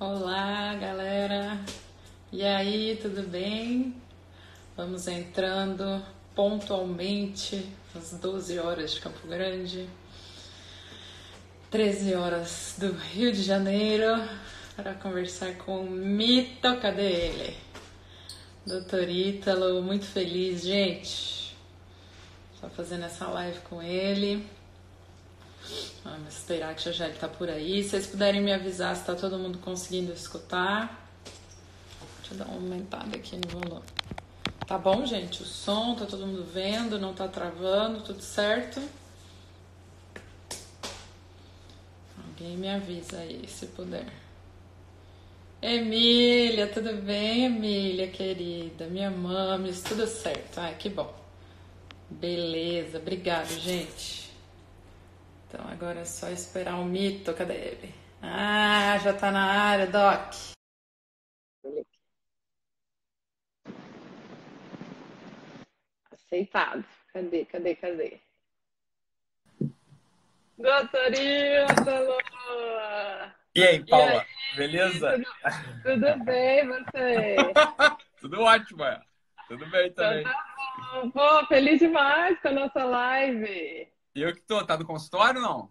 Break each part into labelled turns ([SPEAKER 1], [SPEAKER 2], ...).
[SPEAKER 1] Olá, galera. E aí, tudo bem? Vamos entrando pontualmente às 12 horas de Campo Grande, 13 horas do Rio de Janeiro, para conversar com o mito. Cadê ele? Doutor Ítalo, muito feliz, gente. Estou fazendo essa live com ele. Vamos esperar que já já ele tá por aí. Se vocês puderem me avisar se tá todo mundo conseguindo escutar. Deixa eu dar uma aumentada aqui no volume. Tá bom, gente? O som, tá todo mundo vendo, não tá travando, tudo certo? Alguém me avisa aí, se puder. Emília, tudo bem, Emília, querida? Minha mames, tudo certo. Ai, que bom. Beleza, obrigado, gente. Então agora é só esperar o mito. Cadê ele? Ah, já tá na área, Doc.
[SPEAKER 2] Aceitado. Cadê, cadê, cadê? Doutorilo!
[SPEAKER 3] E aí, Paula?
[SPEAKER 2] E aí,
[SPEAKER 3] Beleza?
[SPEAKER 2] Tudo, tudo bem, você?
[SPEAKER 3] tudo ótimo, é. Tudo bem
[SPEAKER 2] Então
[SPEAKER 3] também.
[SPEAKER 2] tá bom. Pô, feliz demais com a nossa live.
[SPEAKER 3] E eu que tô, tá no consultório ou não?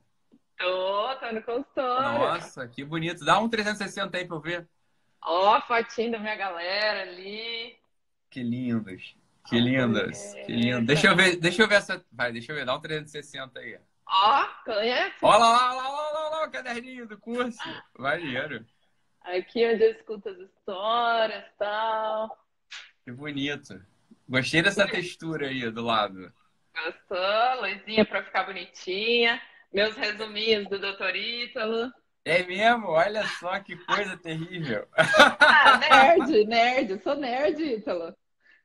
[SPEAKER 2] Tô, tô no consultório.
[SPEAKER 3] Nossa, que bonito. Dá um 360 aí pra eu ver.
[SPEAKER 2] Ó, fotinho da minha galera ali.
[SPEAKER 3] Que lindas. Que lindas. Que
[SPEAKER 2] É,
[SPEAKER 3] lindas. Deixa eu ver, deixa eu ver essa. Vai, deixa eu ver, dá um 360 aí.
[SPEAKER 2] Ó, conhece?
[SPEAKER 3] Olha lá, olha lá, olha lá, olha lá, o caderninho do curso. Maneiro.
[SPEAKER 2] Aqui onde eu escuto as histórias e tal.
[SPEAKER 3] Que bonito. Gostei dessa textura aí do lado.
[SPEAKER 2] Gostou? Luzinha pra ficar bonitinha. Meus resuminhos do Dr. Ítalo.
[SPEAKER 3] É mesmo? Olha só que coisa terrível.
[SPEAKER 2] Ah, nerd, nerd. Sou nerd, Ítalo.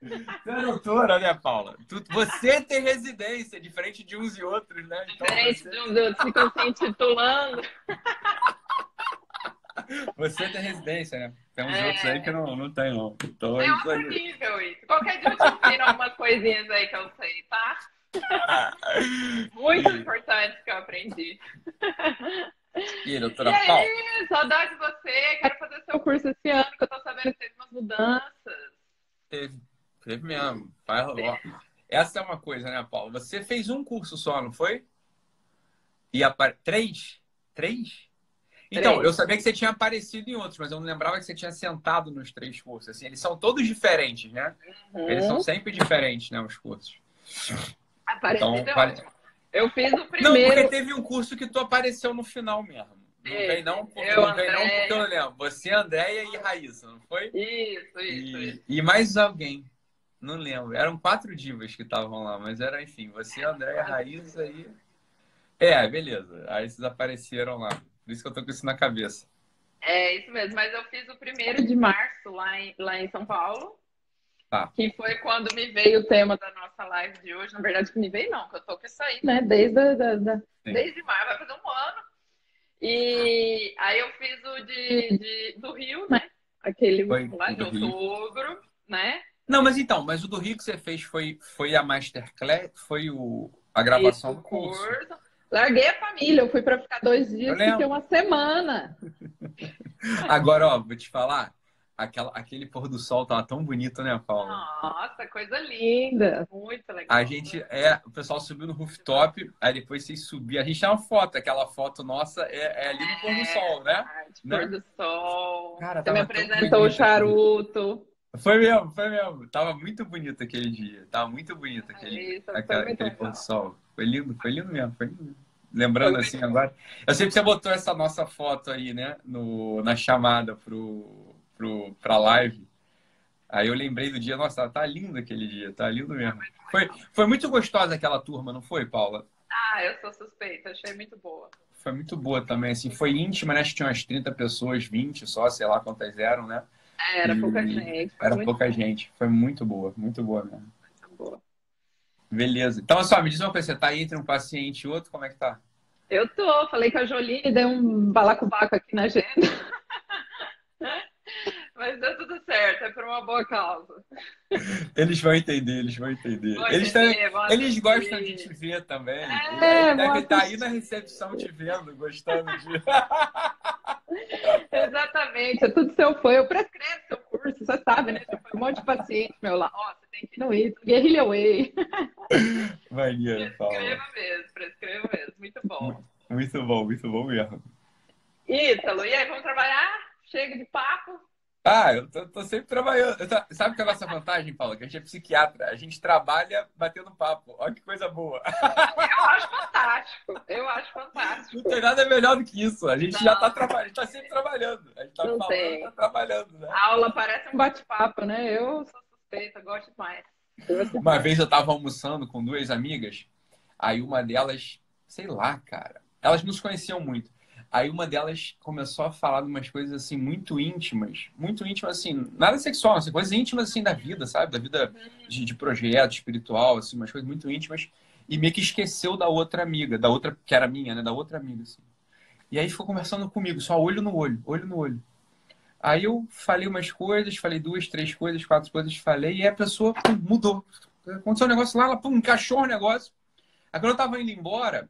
[SPEAKER 3] Você é doutora, né, Paula? Tu- você tem residência, diferente de uns e outros, né? Então,
[SPEAKER 2] Diferente
[SPEAKER 3] você,
[SPEAKER 2] de uns outros ficam se intitulando.
[SPEAKER 3] você tem residência, né? Tem uns
[SPEAKER 2] É.
[SPEAKER 3] outros aí que não, não tem, não. Então é
[SPEAKER 2] É outro nível isso. Qualquer dia eu te ensino algumas coisinhas aí que eu sei, tá? Muito importante que eu aprendi.
[SPEAKER 3] E
[SPEAKER 2] E
[SPEAKER 3] doutora Paula?
[SPEAKER 2] aí, saudade de você. Quero fazer seu curso esse ano, que eu tô sabendo que teve umas mudanças.
[SPEAKER 3] Teve, teve mesmo. Vai rolar. Essa é uma coisa, né, Paula? Você fez um curso só, não foi? E apa... Três? Três? Então,
[SPEAKER 2] Três.
[SPEAKER 3] eu sabia que você tinha aparecido em outros, mas eu não lembrava que você tinha sentado nos três cursos. Assim, eles são todos diferentes, né? Eles são
[SPEAKER 2] Hum,
[SPEAKER 3] sempre diferentes, né, os cursos. Então,
[SPEAKER 2] é. Eu fiz o
[SPEAKER 3] Não,
[SPEAKER 2] primeiro.
[SPEAKER 3] porque teve um curso que tu apareceu no final mesmo. Não
[SPEAKER 2] Teve.
[SPEAKER 3] vem não, porque,
[SPEAKER 2] Eu,
[SPEAKER 3] não, vem não porque eu lembro. Você, Andréia e Raíssa, não foi?
[SPEAKER 2] Isso, isso, isso.
[SPEAKER 3] E, e mais alguém. Não lembro. Eram quatro divas que estavam lá, mas era, enfim, você, Andréia, Raíssa e. É, beleza. Aí vocês apareceram lá. Por isso que eu tô com isso na cabeça.
[SPEAKER 2] É isso mesmo, mas eu fiz o primeiro de março lá em, lá em São Paulo.
[SPEAKER 3] Tá.
[SPEAKER 2] Que foi quando me veio o tema da nossa live de hoje. Na verdade, que me veio não, que eu tô com isso aí, né? Desde, da, da- desde maio, vai fazer um ano. E aí eu fiz o de, de- do Rio, né? Aquele
[SPEAKER 3] Foi
[SPEAKER 2] lá de
[SPEAKER 3] Rio.
[SPEAKER 2] outubro, né?
[SPEAKER 3] Não, mas então, mas o do Rio que você fez foi, foi a Masterclass? Foi o, a gravação do curso?
[SPEAKER 2] Larguei a família, eu fui pra ficar dois dias, fiquei uma semana.
[SPEAKER 3] Agora, ó, vou te falar. Aquela, aquele pôr do sol tava tão bonito, né, Paula?
[SPEAKER 2] Nossa, coisa linda. Muito legal.
[SPEAKER 3] A gente é, o pessoal subiu no rooftop, aí depois vocês subiram. A gente tem uma foto, aquela foto nossa é, é ali no pôr do sol, né? Né?
[SPEAKER 2] Pôr do sol.
[SPEAKER 3] Cara,
[SPEAKER 2] Você me apresentou o
[SPEAKER 3] bonito.
[SPEAKER 2] charuto.
[SPEAKER 3] Foi mesmo, foi mesmo. Tava muito bonito aquele dia. Tava muito bonito aquele,
[SPEAKER 2] Isso,
[SPEAKER 3] aquela-
[SPEAKER 2] muito
[SPEAKER 3] aquele pôr do sol. Foi lindo, foi lindo mesmo, foi lindo. Lembrando
[SPEAKER 2] Foi
[SPEAKER 3] assim agora. Eu sei que você botou essa nossa foto aí, né? No, na chamada pro, pro, pra live. Aí eu lembrei do dia, nossa, tá lindo aquele dia, tá lindo mesmo. Foi, foi muito gostosa aquela turma, não foi, Paula?
[SPEAKER 2] Ah, eu sou suspeita, achei muito boa.
[SPEAKER 3] Foi muito boa também, assim, foi íntima, né? Acho que tinha umas 30 pessoas, 20 só, sei lá quantas eram, né?
[SPEAKER 2] Era
[SPEAKER 3] E-
[SPEAKER 2] pouca gente.
[SPEAKER 3] Era pouca gente. Foi muito boa, muito boa mesmo.
[SPEAKER 2] muito boa.
[SPEAKER 3] Beleza. Então, só, me diz uma coisa, você tá entre um paciente e outro, como é que tá?
[SPEAKER 2] Eu tô, falei com a Joline, dei um balacobaco aqui na agenda. Mas deu tudo certo, é por uma boa causa.
[SPEAKER 3] Eles vão entender, eles vão entender.
[SPEAKER 2] Vão
[SPEAKER 3] eles
[SPEAKER 2] entender, vão
[SPEAKER 3] eles gostam de te ver também.
[SPEAKER 2] É,
[SPEAKER 3] Eles devem estar aí
[SPEAKER 2] assistir.
[SPEAKER 3] na recepção te vendo, gostando de.
[SPEAKER 2] Exatamente. É tudo seu fã. Eu prescrevo seu curso, você sabe, né? Um monte de paciente meu lá. Ó, você tem que ir no Ito, Guerrilla Way.
[SPEAKER 3] Maneiro, Paula.
[SPEAKER 2] Prescreva mesmo, prescreva mesmo. Muito bom.
[SPEAKER 3] Muito bom, muito bom mesmo.
[SPEAKER 2] Ítalo, e aí, vamos trabalhar? Chega de papo?
[SPEAKER 3] Ah, eu tô, tô sempre trabalhando. Tô- sabe que é a nossa vantagem, Paula? Que a gente é psiquiatra. A gente trabalha batendo papo. Olha que coisa boa.
[SPEAKER 2] Eu acho fantástico. Eu acho fantástico.
[SPEAKER 3] Não tem nada melhor do que isso. A gente já tá trabalhando, a gente tá sempre trabalhando. A gente tá
[SPEAKER 2] Não
[SPEAKER 3] falando,
[SPEAKER 2] tem.
[SPEAKER 3] tá trabalhando, né?
[SPEAKER 2] A aula parece um bate-papo, né? Eu sou suspeita, gosto demais.
[SPEAKER 3] Uma vez eu tava almoçando com duas amigas, aí uma delas, sei lá, cara, elas nos conheciam muito. Aí uma delas começou a falar de umas coisas assim muito íntimas, muito íntimas assim, nada sexual, assim, coisas íntimas assim da vida, sabe? Da vida de, de projeto espiritual, assim, umas coisas muito íntimas e meio que esqueceu da outra amiga, da outra que era minha, né, da outra amiga assim. E aí ficou conversando comigo, só olho no olho, olho no olho. Aí eu falei umas coisas, falei duas, três coisas, quatro coisas, falei, e a pessoa pum, mudou. Aconteceu um negócio lá, ela pum, encaixou o negócio. Aí quando eu tava indo embora,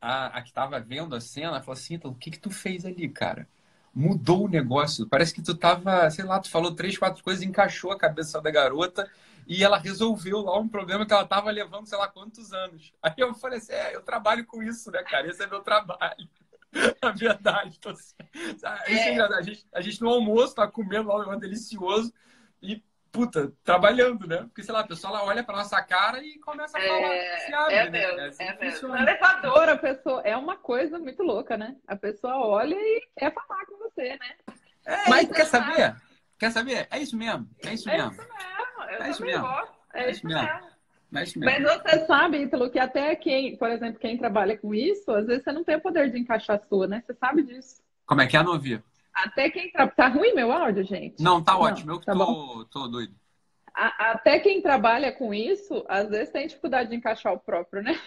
[SPEAKER 3] a, a que tava vendo a cena falou assim, Ítalo, o que que tu fez ali, cara? Mudou o negócio. Parece que tu tava, sei lá, tu falou três, quatro coisas, encaixou a cabeça da garota e ela resolveu lá um problema que ela tava levando, sei lá, quantos anos. Aí eu falei assim, é, eu trabalho com isso, né, cara? Esse é meu trabalho. A verdade. Então, assim, é engraçado. a, gente, a gente no almoço tá comendo lá um negócio delicioso e, puta, trabalhando, né? Porque, sei lá, a pessoa ela olha pra nossa cara e começa a falar, se abre,
[SPEAKER 2] É
[SPEAKER 3] né?
[SPEAKER 2] mesmo,
[SPEAKER 3] assim
[SPEAKER 2] é mesmo. No elevador, a pessoa é uma coisa muito louca, né? A pessoa olha e quer falar com você, né?
[SPEAKER 3] É,
[SPEAKER 2] Mas
[SPEAKER 3] quer saber? Quer saber? É isso mesmo. É isso
[SPEAKER 2] É
[SPEAKER 3] mesmo.
[SPEAKER 2] isso mesmo. Eu
[SPEAKER 3] É isso mesmo.
[SPEAKER 2] É,
[SPEAKER 3] É
[SPEAKER 2] isso
[SPEAKER 3] mesmo.
[SPEAKER 2] mesmo.
[SPEAKER 3] É isso
[SPEAKER 2] Mas
[SPEAKER 3] mesmo.
[SPEAKER 2] você sabe, Ítalo, que até quem, por exemplo, quem trabalha com isso, às vezes você não tem o poder de encaixar a sua, né? Você sabe disso.
[SPEAKER 3] Como é que é, não ouvi?
[SPEAKER 2] Até quem tra... Tá ruim meu áudio, gente?
[SPEAKER 3] Não, tá
[SPEAKER 2] Não,
[SPEAKER 3] ótimo. Eu que
[SPEAKER 2] tá
[SPEAKER 3] tô, tô doido.
[SPEAKER 2] A- Até quem trabalha com isso, às vezes tem dificuldade de encaixar o próprio, né?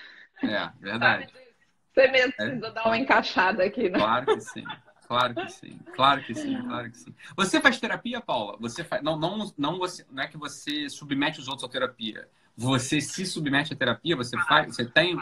[SPEAKER 3] É, verdade.
[SPEAKER 2] Você mesmo
[SPEAKER 3] É.
[SPEAKER 2] precisa dar uma encaixada aqui, né?
[SPEAKER 3] Claro que sim. Claro que sim. Claro que sim. Claro que sim. Você faz terapia, Paula? Você faz... não, não, não, você... não é que você submete os outros à terapia. Você se submete à terapia? Você faz? Você tem?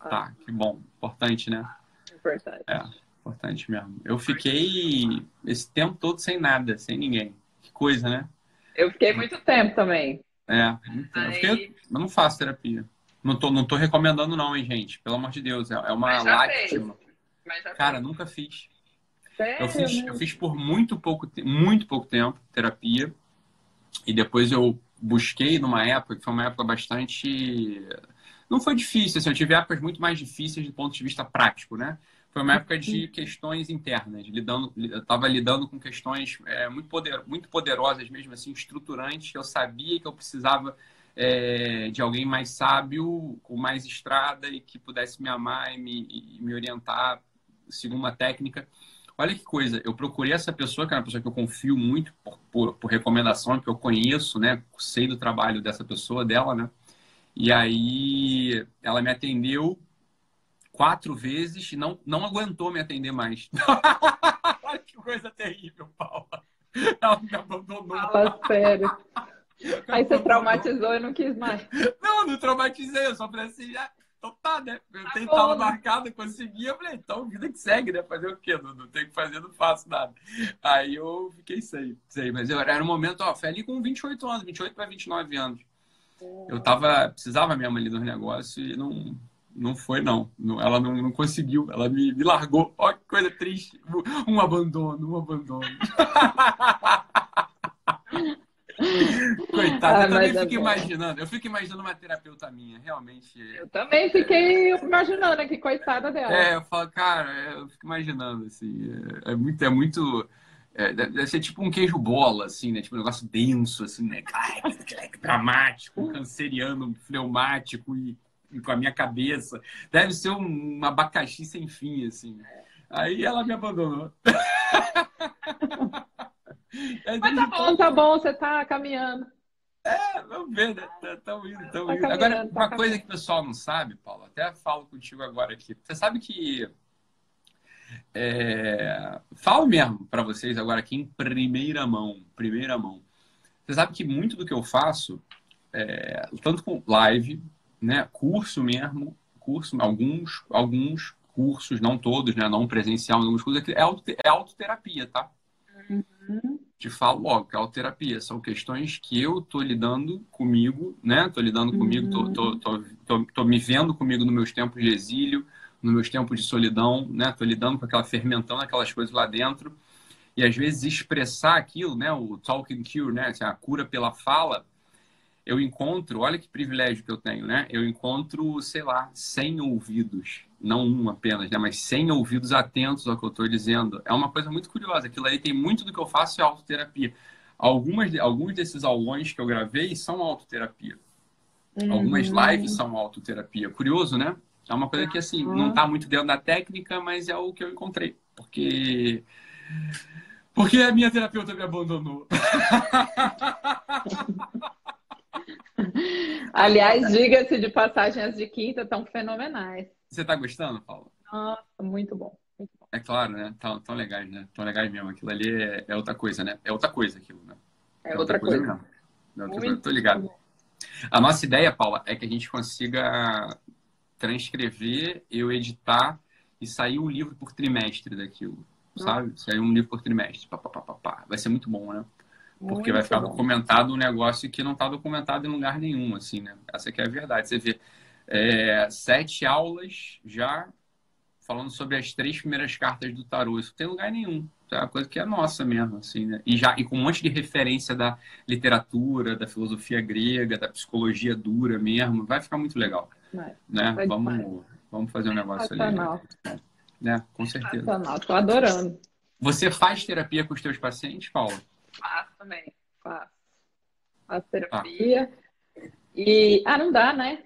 [SPEAKER 3] Tá, que bom. Importante, né?
[SPEAKER 2] Importante.
[SPEAKER 3] É, importante mesmo. Eu fiquei esse tempo todo sem nada, sem ninguém. Que coisa, né?
[SPEAKER 2] Eu fiquei muito tempo também.
[SPEAKER 3] É, então, eu, fiquei, eu não faço terapia. Não tô, não tô recomendando, não, hein, gente? Pelo amor de Deus. É, é uma
[SPEAKER 2] Mas já
[SPEAKER 3] lástima.
[SPEAKER 2] Mas já
[SPEAKER 3] Cara, nunca fiz.
[SPEAKER 2] Sério,
[SPEAKER 3] Eu fiz,
[SPEAKER 2] né?
[SPEAKER 3] eu fiz por muito pouco, muito pouco tempo terapia. E depois eu busquei numa época que foi uma época bastante. Não foi difícil, assim, eu tive épocas muito mais difíceis do ponto de vista prático, né? Foi uma época de questões internas, lidando, estava lidando com questões é, muito, poder, muito poderosas mesmo, assim, estruturantes. Eu sabia que eu precisava é, de alguém mais sábio, com mais estrada e que pudesse me amar e me, e me orientar segundo uma técnica. Olha que coisa, eu procurei essa pessoa, que é uma pessoa que eu confio muito por, por, por recomendação, que eu conheço, né? Sei do trabalho dessa pessoa, dela, né? E aí ela me atendeu quatro vezes e não, não aguentou me atender mais. Que coisa terrível, Paula. Ela me abandonou.
[SPEAKER 2] Fala sério. Aí você traumatizou e não quis mais.
[SPEAKER 3] Não, não traumatizei, eu só falei assim, ah, então tá, né? Eu
[SPEAKER 2] Tá
[SPEAKER 3] tenho
[SPEAKER 2] bom,
[SPEAKER 3] tava
[SPEAKER 2] né?
[SPEAKER 3] marcado, consegui, eu falei, então vida que segue, né? Fazer o quê? Não, não tenho que fazer, não faço nada. Aí eu fiquei sem, sem. Mas eu, era um momento, ó, foi ali com 28 anos, 28 para 29 anos. Eu tava, precisava mesmo ali dos negócios e não, não foi, não. Ela não, não conseguiu, ela me, me largou. Ó, que coisa triste. Um abandono, um abandono. Coitada,
[SPEAKER 2] Ah,
[SPEAKER 3] eu também
[SPEAKER 2] é
[SPEAKER 3] fico
[SPEAKER 2] bom.
[SPEAKER 3] imaginando. Eu fico imaginando uma terapeuta minha, realmente.
[SPEAKER 2] Eu também fiquei imaginando aqui, coitada dela.
[SPEAKER 3] É, eu falo, cara, eu fico imaginando, assim, é, é muito, é muito. é, deve ser tipo um queijo bola, assim, né? Tipo um negócio denso, assim, né? Dramático, canceriano, fleumático e, e com a minha cabeça. Deve ser um, abacaxi sem fim, assim. Aí ela me abandonou.
[SPEAKER 2] Mas tá bom, tá bom, você tá caminhando.
[SPEAKER 3] É, vamos ver, né? Estão indo, estão
[SPEAKER 2] Tá
[SPEAKER 3] indo. Agora,
[SPEAKER 2] tá
[SPEAKER 3] uma coisa que o pessoal não sabe, Paulo, até falo contigo agora aqui. Você sabe que. É, falo mesmo para vocês agora aqui em primeira mão. Primeira mão. Você sabe que muito do que eu faço, é, tanto com live, né, curso mesmo, curso, alguns, alguns cursos, não todos, né? Não presencial, alguns cursos, é, auto, é autoterapia, tá? Uhum. Te falo logo que é autoterapia são questões que eu tô lidando comigo, né? Tô lidando comigo, uhum. tô, tô, tô, tô, me vendo comigo nos meus tempos de exílio, nos meus tempos de solidão, né? Tô lidando com aquela fermentando aquelas coisas lá dentro. E às vezes expressar aquilo, né? O talking cure, né? Assim, a cura pela fala, eu encontro, olha que privilégio que eu tenho, né? Eu encontro, sei lá, 100 ouvidos, não um apenas, né? Mas 100 ouvidos atentos ao que eu estou dizendo. É uma coisa muito curiosa. Aquilo aí tem muito do que eu faço é autoterapia. Algumas, alguns desses aulões que eu gravei são autoterapia. Uhum. Algumas lives são autoterapia. Curioso, né? É uma coisa que, assim, não está muito dentro da técnica, mas é o que eu encontrei. Porque... Porque a minha terapeuta me abandonou.
[SPEAKER 2] Aliás, diga-se de passagem, as de quinta estão fenomenais.
[SPEAKER 3] Você está gostando, Paula?
[SPEAKER 2] Nossa, muito bom, muito bom.
[SPEAKER 3] É claro, né? Tão, tão legais, né? Tão legais mesmo. Aquilo ali é, é outra coisa, né? É outra coisa aquilo, né?
[SPEAKER 2] É, é outra, outra, coisa. coisa mesmo.
[SPEAKER 3] É outra coisa. Tô ligado. A nossa ideia, Paula, é que a gente consiga transcrever, eu editar e sair um livro por trimestre daquilo, sabe? Sair um livro por trimestre. Pá, pá, pá, pá, Vai ser muito bom, né? Porque muito vai ficar bom. documentado um negócio que não está documentado em lugar nenhum, assim, né? Essa aqui é a verdade. Você vê é, sete aulas já falando sobre as três primeiras cartas do tarô. Isso não tem lugar nenhum. É uma coisa que é nossa mesmo, assim, né? E, já, e com um monte de referência da literatura, da filosofia grega, da psicologia dura mesmo. Vai ficar muito legal. Vai. Né? Vai vamos, vamos fazer um negócio ali. Né? Com certeza.
[SPEAKER 2] Estou adorando.
[SPEAKER 3] Você faz terapia com os teus pacientes, Paula?
[SPEAKER 2] Faço também. Faço. Faço terapia. Ah. E. Ah, não dá, né?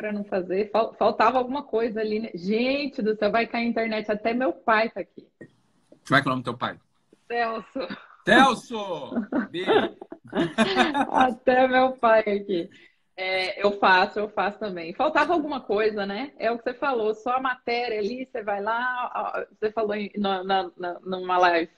[SPEAKER 2] para não fazer. Faltava alguma coisa ali. Né? Gente do céu, vai cair a internet. Até meu pai tá aqui.
[SPEAKER 3] Como é que é o nome do teu pai?
[SPEAKER 2] Celso.
[SPEAKER 3] Celso!
[SPEAKER 2] Até meu pai aqui. É, eu faço, eu faço também. Faltava alguma coisa, né? É o que você falou, só a matéria ali, você vai lá, você falou em, na, na, numa live,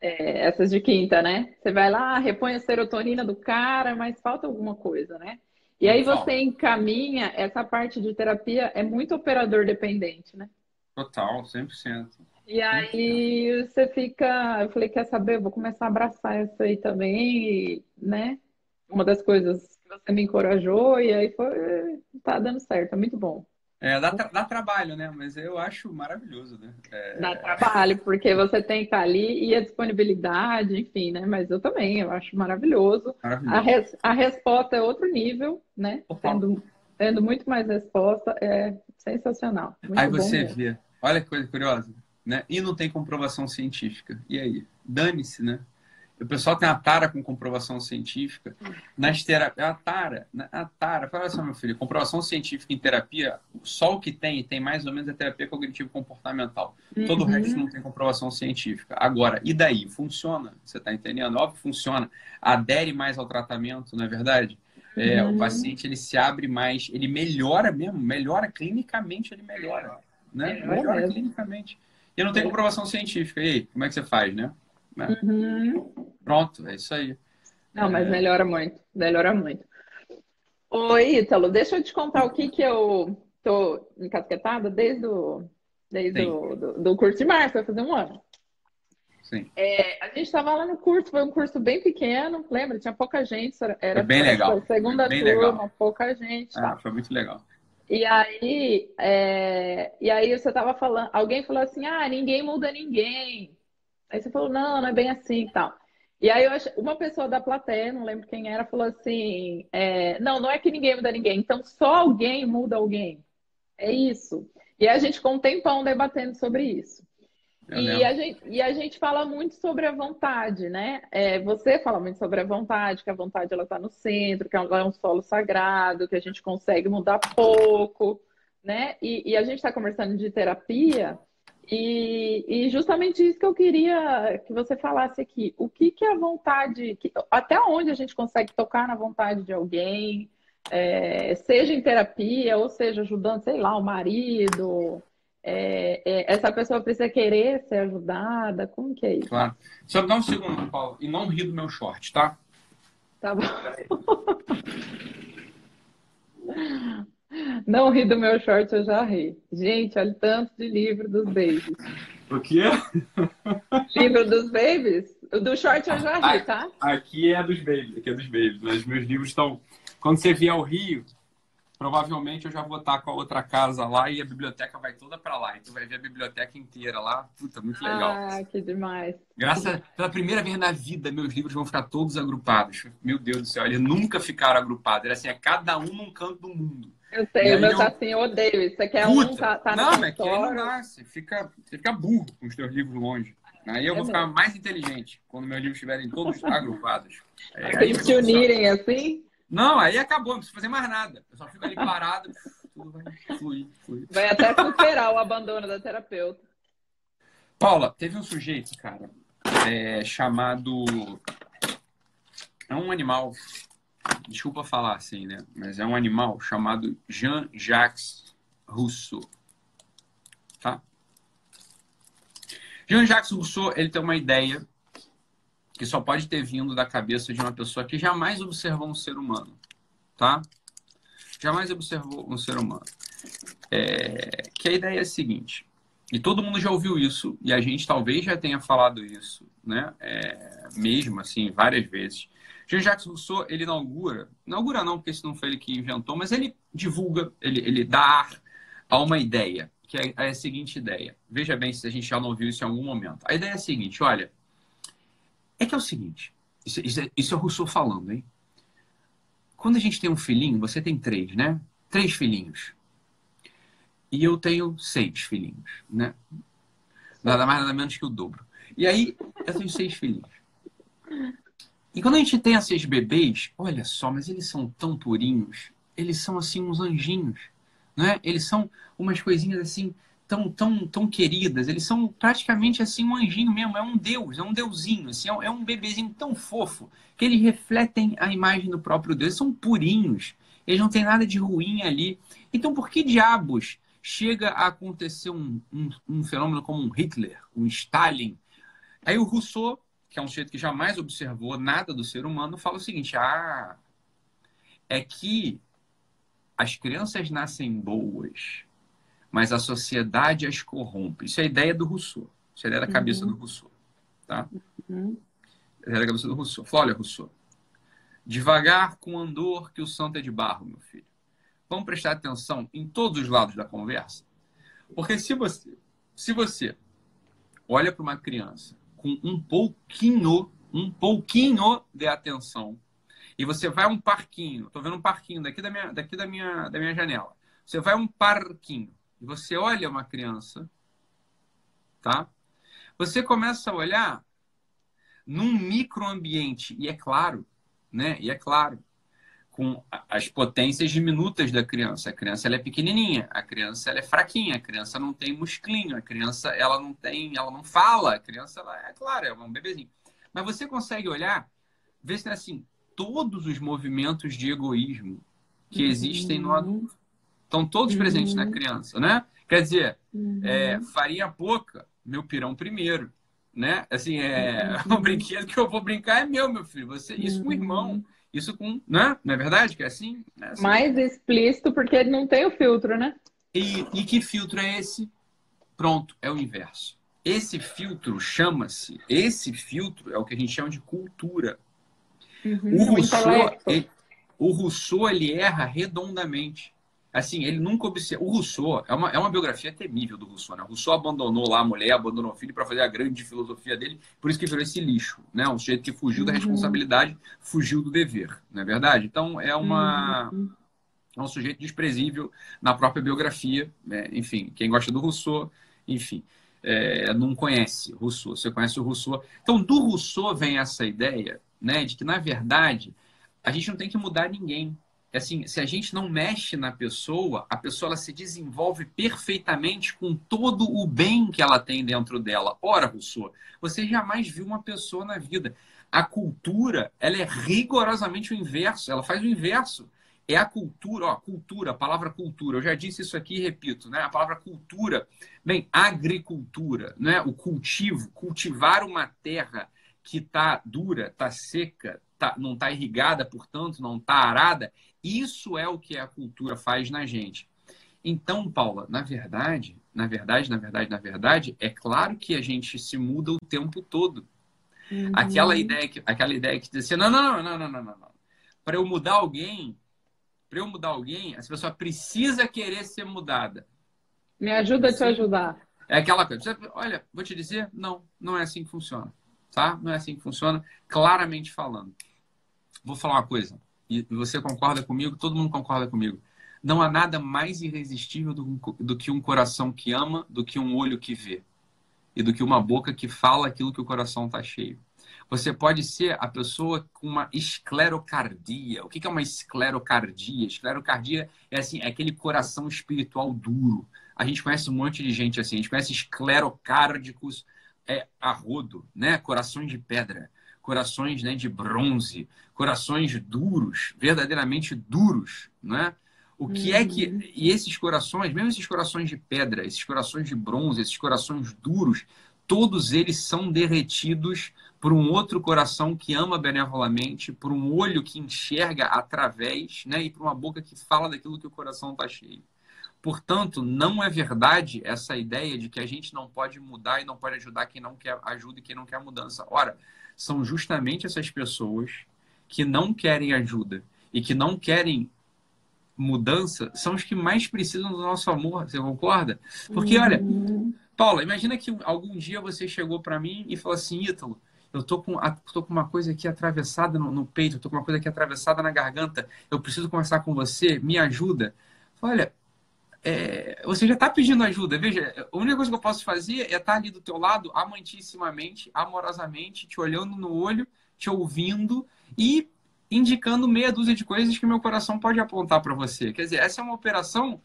[SPEAKER 2] é, essas de quinta, né? Você vai lá, repõe a serotonina do cara, mas falta alguma coisa, né? E aí você encaminha, essa parte de terapia é muito operador dependente, né?
[SPEAKER 3] Total, 100%.
[SPEAKER 2] E aí você fica, eu falei, quer saber, eu vou começar a abraçar isso aí também, né? Uma das coisas que você me encorajou e aí foi, tá dando certo, é muito bom.
[SPEAKER 3] É, dá, tra dá, trabalho, né? Mas eu acho maravilhoso, né? É...
[SPEAKER 2] Dá trabalho, porque você tem que estar ali e a disponibilidade, enfim, né? Mas eu também, eu acho maravilhoso. maravilhoso. A, res a resposta é outro nível, né? Tendo, tendo muito mais resposta, é sensacional.
[SPEAKER 3] aí você vê, olha que coisa curiosa, né? E não tem comprovação científica. E aí? Dane-se, né? O pessoal tem a tara com comprovação científica. Nas terapias, a tara, né? a tara, fala assim, meu filho, comprovação científica em terapia, só o que tem, tem mais ou menos a terapia cognitivo comportamental. Uhum. Todo o resto uhum. não tem comprovação científica. Agora, e daí? Funciona? Você está entendendo? Óbvio, funciona. Adere mais ao tratamento, não é verdade? É, uhum. O paciente ele se abre mais, ele melhora mesmo, melhora clinicamente, ele melhora. Né? Melhora, melhora clinicamente. E não tem é. comprovação científica. E aí, como é que você faz, né? Né? Uhum. Pronto, é isso aí.
[SPEAKER 2] Não, mas é... melhora muito, melhora muito. Oi, Ítalo, deixa eu te contar o que que eu tô encasquetada desde o desde o, do, do, curso de março, vai fazer um ano.
[SPEAKER 3] Sim.
[SPEAKER 2] É, a gente estava lá no curso, foi um curso bem pequeno, lembra? Tinha pouca gente, era
[SPEAKER 3] foi bem legal.
[SPEAKER 2] segunda
[SPEAKER 3] bem
[SPEAKER 2] turma,
[SPEAKER 3] legal.
[SPEAKER 2] pouca gente.
[SPEAKER 3] Ah, foi muito legal.
[SPEAKER 2] E aí, é, e aí você estava falando, alguém falou assim, ah, ninguém muda ninguém. Aí você falou, não, não é bem assim e tal. E aí eu achei, uma pessoa da plateia, não lembro quem era, falou assim: é, não, não é que ninguém muda ninguém, então só alguém muda alguém. É isso. E a gente ficou um tempão debatendo sobre isso. e a, gente, e a gente fala muito sobre a vontade, né? É, você fala muito sobre a vontade, que a vontade ela está no centro, que ela é um solo sagrado, que a gente consegue mudar pouco, né? E, e a gente está conversando de terapia. E, e, justamente isso que eu queria que você falasse aqui. O que, que é a vontade, que, até onde a gente consegue tocar na vontade de alguém, é, seja em terapia, ou seja, ajudando, sei lá, o marido. É, é, essa pessoa precisa querer ser ajudada? Como que é isso?
[SPEAKER 3] Claro. Só dá um segundo, Paulo, e não ri do meu short, tá?
[SPEAKER 2] Tá bom. Não ri do meu short, eu já ri. Gente, olha o tanto de livro dos babies.
[SPEAKER 3] O quê?
[SPEAKER 2] Livro dos babies? O do short eu já ri, tá?
[SPEAKER 3] Aqui é dos babies, aqui é dos babies. Mas meus livros estão. Quando você vier ao Rio, provavelmente eu já vou estar com a outra casa lá e a biblioteca vai toda para lá. E tu vai ver a biblioteca inteira lá. Puta, muito legal.
[SPEAKER 2] Ah, que demais.
[SPEAKER 3] Graças pela primeira vez na vida, meus livros vão ficar todos agrupados. Meu Deus do céu, eles nunca ficaram agrupados. Era assim, é cada um num canto do mundo.
[SPEAKER 2] Eu sei, o meu eu... tá assim, eu odeio. Isso aqui é Puta, um, tá, tá
[SPEAKER 3] Não, é que aí não dá. Você fica, você fica burro com os teus livros longe. Aí eu vou ficar mais inteligente quando meus livros estiverem todos agrupados.
[SPEAKER 2] É, que se unirem assim?
[SPEAKER 3] Não, aí acabou, não precisa fazer mais nada. Eu só fico ali parado, tudo vai fluir, fluir.
[SPEAKER 2] Vai até superar o abandono da terapeuta.
[SPEAKER 3] Paula, teve um sujeito, cara, é, chamado. É um animal desculpa falar assim, né? Mas é um animal chamado Jean-Jacques Rousseau. Tá? Jean-Jacques Rousseau, ele tem uma ideia que só pode ter vindo da cabeça de uma pessoa que jamais observou um ser humano, tá? Jamais observou um ser humano. É... Que a ideia é a seguinte, e todo mundo já ouviu isso, e a gente talvez já tenha falado isso, né? É... Mesmo assim, várias vezes. Jean-Jacques Rousseau, ele inaugura, inaugura não, porque isso não foi ele que inventou, mas ele divulga, ele, ele dá ar a uma ideia, que é, é a seguinte ideia. Veja bem se a gente já não ouviu isso em algum momento. A ideia é a seguinte, olha, é que é o seguinte, isso, isso, é, isso é o Rousseau falando, hein? Quando a gente tem um filhinho, você tem três, né? Três filhinhos. E eu tenho seis filhinhos, né? Nada mais, nada menos que o dobro. E aí, eu tenho seis filhinhos. E quando a gente tem esses bebês, olha só, mas eles são tão purinhos, eles são assim uns anjinhos, né? Eles são umas coisinhas assim tão tão tão queridas, eles são praticamente assim um anjinho mesmo, é um deus, é um deusinho, assim, é um bebezinho tão fofo que eles refletem a imagem do próprio Deus, eles são purinhos, eles não têm nada de ruim ali. Então, por que diabos chega a acontecer um, um, um fenômeno como um Hitler, um Stalin? Aí o Rousseau que é um sujeito que jamais observou nada do ser humano, fala o seguinte: ah, é que as crianças nascem boas, mas a sociedade as corrompe. Isso é a ideia do Rousseau. Isso é a ideia da cabeça uhum. do Rousseau. Tá? Uhum. É a ideia da cabeça do Rousseau. Fala, olha, Rousseau, devagar com andor que o santo é de barro, meu filho. Vamos prestar atenção em todos os lados da conversa. Porque se você, se você olha para uma criança com um pouquinho, um pouquinho de atenção, e você vai a um parquinho, estou vendo um parquinho daqui da minha, daqui da minha, da minha janela. Você vai a um parquinho e você olha uma criança, tá? Você começa a olhar num microambiente e é claro, né? E é claro, com as potências diminutas da criança. A criança ela é pequenininha, a criança ela é fraquinha, a criança não tem musclinho, a criança ela não tem, ela não fala, a criança ela é claro, é um bebezinho. Mas você consegue olhar, ver se assim, todos os movimentos de egoísmo que uhum. existem no adulto estão todos uhum. presentes na criança, né? Quer dizer, uhum. é, farinha pouca, meu pirão primeiro, né? Assim, é, o brinquedo que eu vou brincar é meu, meu filho. Você, isso com o irmão isso com, né? Não é verdade que é assim? É assim.
[SPEAKER 2] Mais explícito porque ele não tem o filtro, né?
[SPEAKER 3] E, e que filtro é esse? Pronto, é o inverso. Esse filtro chama-se, esse filtro é o que a gente chama de cultura. Uhum, o, Rousseau, ele, o Rousseau, ele erra redondamente. Assim, ele nunca observa. O Rousseau é uma, é uma biografia temível do Rousseau. Né? O Rousseau abandonou lá a mulher, abandonou o filho para fazer a grande filosofia dele, por isso que virou esse lixo. Né? Um sujeito que fugiu uhum. da responsabilidade, fugiu do dever, não é verdade? Então, é uma. Uhum. É um sujeito desprezível na própria biografia. Né? Enfim, quem gosta do Rousseau, enfim, é, não conhece Rousseau. Você conhece o Rousseau. Então, do Rousseau vem essa ideia né, de que, na verdade, a gente não tem que mudar ninguém assim, se a gente não mexe na pessoa, a pessoa ela se desenvolve perfeitamente com todo o bem que ela tem dentro dela. Ora, Rousseau, você jamais viu uma pessoa na vida. A cultura, ela é rigorosamente o inverso, ela faz o inverso. É a cultura, ó, cultura, a palavra cultura. Eu já disse isso aqui e repito, né? A palavra cultura, bem, agricultura, né? O cultivo, cultivar uma terra que está dura, está seca, tá, não está irrigada, portanto, não está arada. Isso é o que a cultura faz na gente. Então, Paula, na verdade, na verdade, na verdade, na verdade, é claro que a gente se muda o tempo todo. Uhum. Aquela ideia que, aquela ideia que diz assim, não, não, não, não, não, não, não. Para eu mudar alguém, para eu mudar alguém, essa pessoa precisa querer ser mudada.
[SPEAKER 2] Me ajuda a te ajudar.
[SPEAKER 3] É aquela coisa. Olha, vou te dizer, não, não é assim que funciona. Tá? Não é assim que funciona, claramente falando. Vou falar uma coisa, e você concorda comigo, todo mundo concorda comigo. Não há nada mais irresistível do, do que um coração que ama, do que um olho que vê. E do que uma boca que fala aquilo que o coração está cheio. Você pode ser a pessoa com uma esclerocardia. O que é uma esclerocardia? Esclerocardia é assim, é aquele coração espiritual duro. A gente conhece um monte de gente assim. A gente conhece esclerocárdicos é, a rodo, né? Corações de pedra, corações né, de bronze, corações duros, verdadeiramente duros, né? O que uhum. é que. Uhum. E esses corações, mesmo esses corações de pedra, esses corações de bronze, esses corações duros, todos eles são derretidos por um outro coração que ama benevolamente, por um olho que enxerga através, né? E por uma boca que fala daquilo que o coração está cheio. Portanto, não é verdade essa ideia de que a gente não pode mudar e não pode ajudar quem não quer ajuda e quem não quer mudança. Ora, são justamente essas pessoas que não querem ajuda e que não querem mudança são os que mais precisam do nosso amor, você concorda? Porque, olha, uhum. Paula, imagina que algum dia você chegou para mim e falou assim, Ítalo, eu tô com, tô com uma coisa aqui atravessada no, no peito, tô com uma coisa aqui atravessada na garganta, eu preciso conversar com você, me ajuda. Olha, é, você já está pedindo ajuda. Veja, a única coisa que eu posso fazer é estar tá ali do teu lado, amantissimamente, amorosamente, te olhando no olho, te ouvindo e indicando meia dúzia de coisas que meu coração pode apontar para você. Quer dizer, essa é uma operação,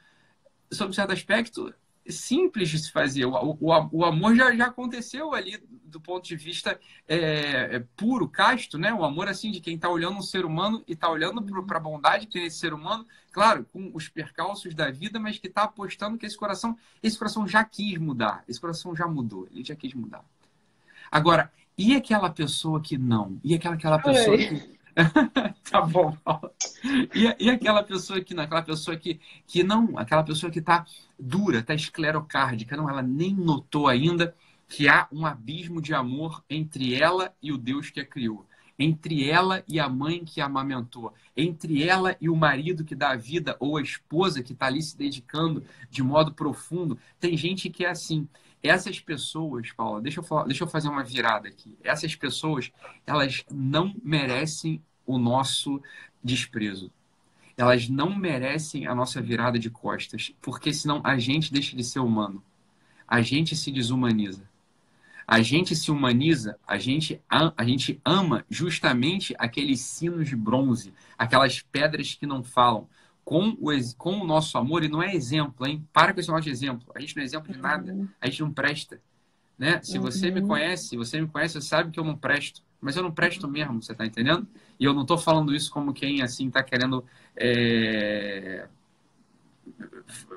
[SPEAKER 3] sob certo aspecto, simples de se fazer. O, o, o amor já, já aconteceu ali do ponto de vista é, é, puro, casto, né? O amor assim de quem está olhando um ser humano e está olhando para a bondade que tem esse ser humano, claro, com os percalços da vida, mas que está apostando que esse coração, esse coração já quis mudar, esse coração já mudou, ele já quis mudar. Agora, e aquela pessoa que não? E aquela, aquela pessoa que tá bom, Paulo. E, e, aquela pessoa que aquela pessoa que, que não, aquela pessoa que está dura, está esclerocárdica, não, ela nem notou ainda que há um abismo de amor entre ela e o Deus que a criou, entre ela e a mãe que a amamentou, entre ela e o marido que dá a vida ou a esposa que está ali se dedicando de modo profundo. Tem gente que é assim. Essas pessoas, Paula, deixa eu, falar, deixa eu fazer uma virada aqui. Essas pessoas, elas não merecem o nosso desprezo. Elas não merecem a nossa virada de costas, porque senão a gente deixa de ser humano. A gente se desumaniza. A gente se humaniza, a gente, a gente ama justamente aqueles sinos de bronze, aquelas pedras que não falam, com o, com o nosso amor, e não é exemplo, hein? Para com esse negócio de exemplo. A gente não é exemplo de nada, uhum. a gente não presta. Né? Se você me uhum. conhece, você me conhece, você sabe que eu não presto. Mas eu não presto mesmo, você está entendendo? E eu não estou falando isso como quem assim está querendo é,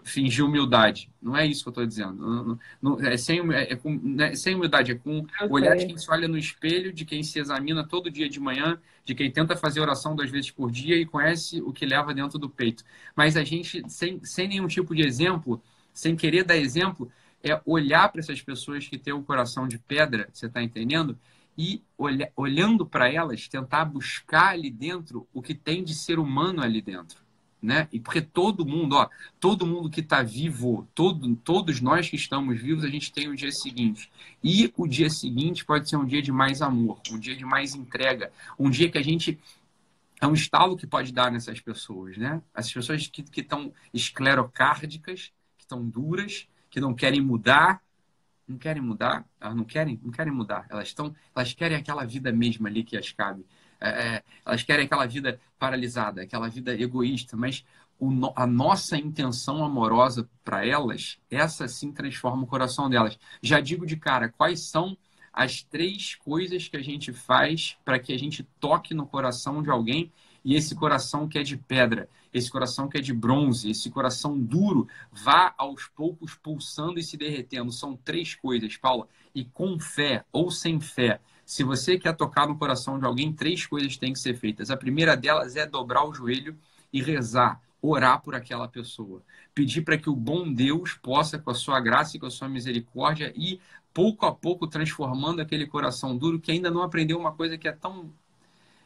[SPEAKER 3] fingir humildade. Não é isso que eu estou dizendo. Não, não, é, sem, é, com, né, sem humildade, é com o olhar de quem se olha no espelho, de quem se examina todo dia de manhã, de quem tenta fazer oração duas vezes por dia e conhece o que leva dentro do peito. Mas a gente, sem, sem nenhum tipo de exemplo, sem querer dar exemplo, é olhar para essas pessoas que têm o um coração de pedra, você está entendendo? E olha, olhando para elas, tentar buscar ali dentro o que tem de ser humano ali dentro né? E porque todo mundo, ó, todo mundo que está vivo, todo, todos nós que estamos vivos, a gente tem o dia seguinte. E o dia seguinte pode ser um dia de mais amor, um dia de mais entrega, um dia que a gente é um estalo que pode dar nessas pessoas, né? Essas pessoas que estão esclerocárdicas, que estão duras, que não querem mudar, não querem mudar, elas não querem, não querem mudar. Elas estão, elas querem aquela vida mesma ali que as cabe. É, é, elas querem aquela vida paralisada, aquela vida egoísta, mas a nossa intenção amorosa para elas, essa sim transforma o coração delas. Já digo de cara, quais são as três coisas que a gente faz para que a gente toque no coração de alguém e esse coração que é de pedra, esse coração que é de bronze, esse coração duro, vá aos poucos pulsando e se derretendo. São três coisas, Paula. E com fé ou sem fé, Se você quer tocar no coração de alguém, três coisas têm que ser feitas. A primeira delas é dobrar o joelho e rezar, orar por aquela pessoa. Pedir para que o bom Deus possa, com a sua graça e com a sua misericórdia, ir pouco a pouco transformando aquele coração duro que ainda não aprendeu uma coisa que é tão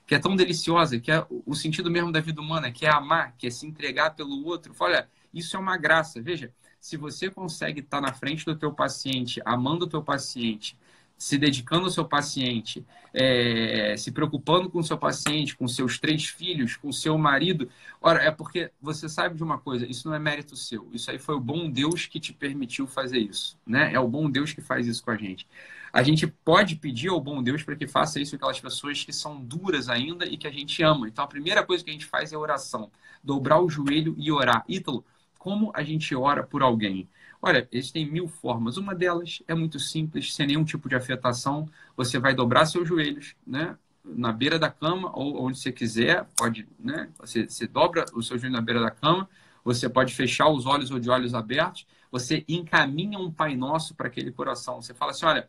[SPEAKER 3] que é tão deliciosa, que é o sentido mesmo da vida humana, que é amar, que é se entregar pelo outro. Olha, isso é uma graça. Veja, se você consegue estar na frente do teu paciente, amando o teu paciente, se dedicando ao seu paciente, é, se preocupando com o seu paciente, com seus três filhos, com seu marido. Ora, é porque você sabe de uma coisa, isso não é mérito seu. Isso aí foi o bom Deus que te permitiu fazer isso. Né? É o bom Deus que faz isso com a gente. A gente pode pedir ao bom Deus para que faça isso com aquelas pessoas que são duras ainda e que a gente ama. Então, a primeira coisa que a gente faz é oração. Dobrar o joelho e orar. Ítalo, como a gente ora por alguém? Olha, existem mil formas. Uma delas é muito simples, sem nenhum tipo de afetação. Você vai dobrar seus joelhos, né? Na beira da cama ou onde você quiser, pode, né? Você, você dobra o seu joelho na beira da cama. Você pode fechar os olhos ou de olhos abertos. Você encaminha um Pai Nosso para aquele coração. Você fala assim, olha,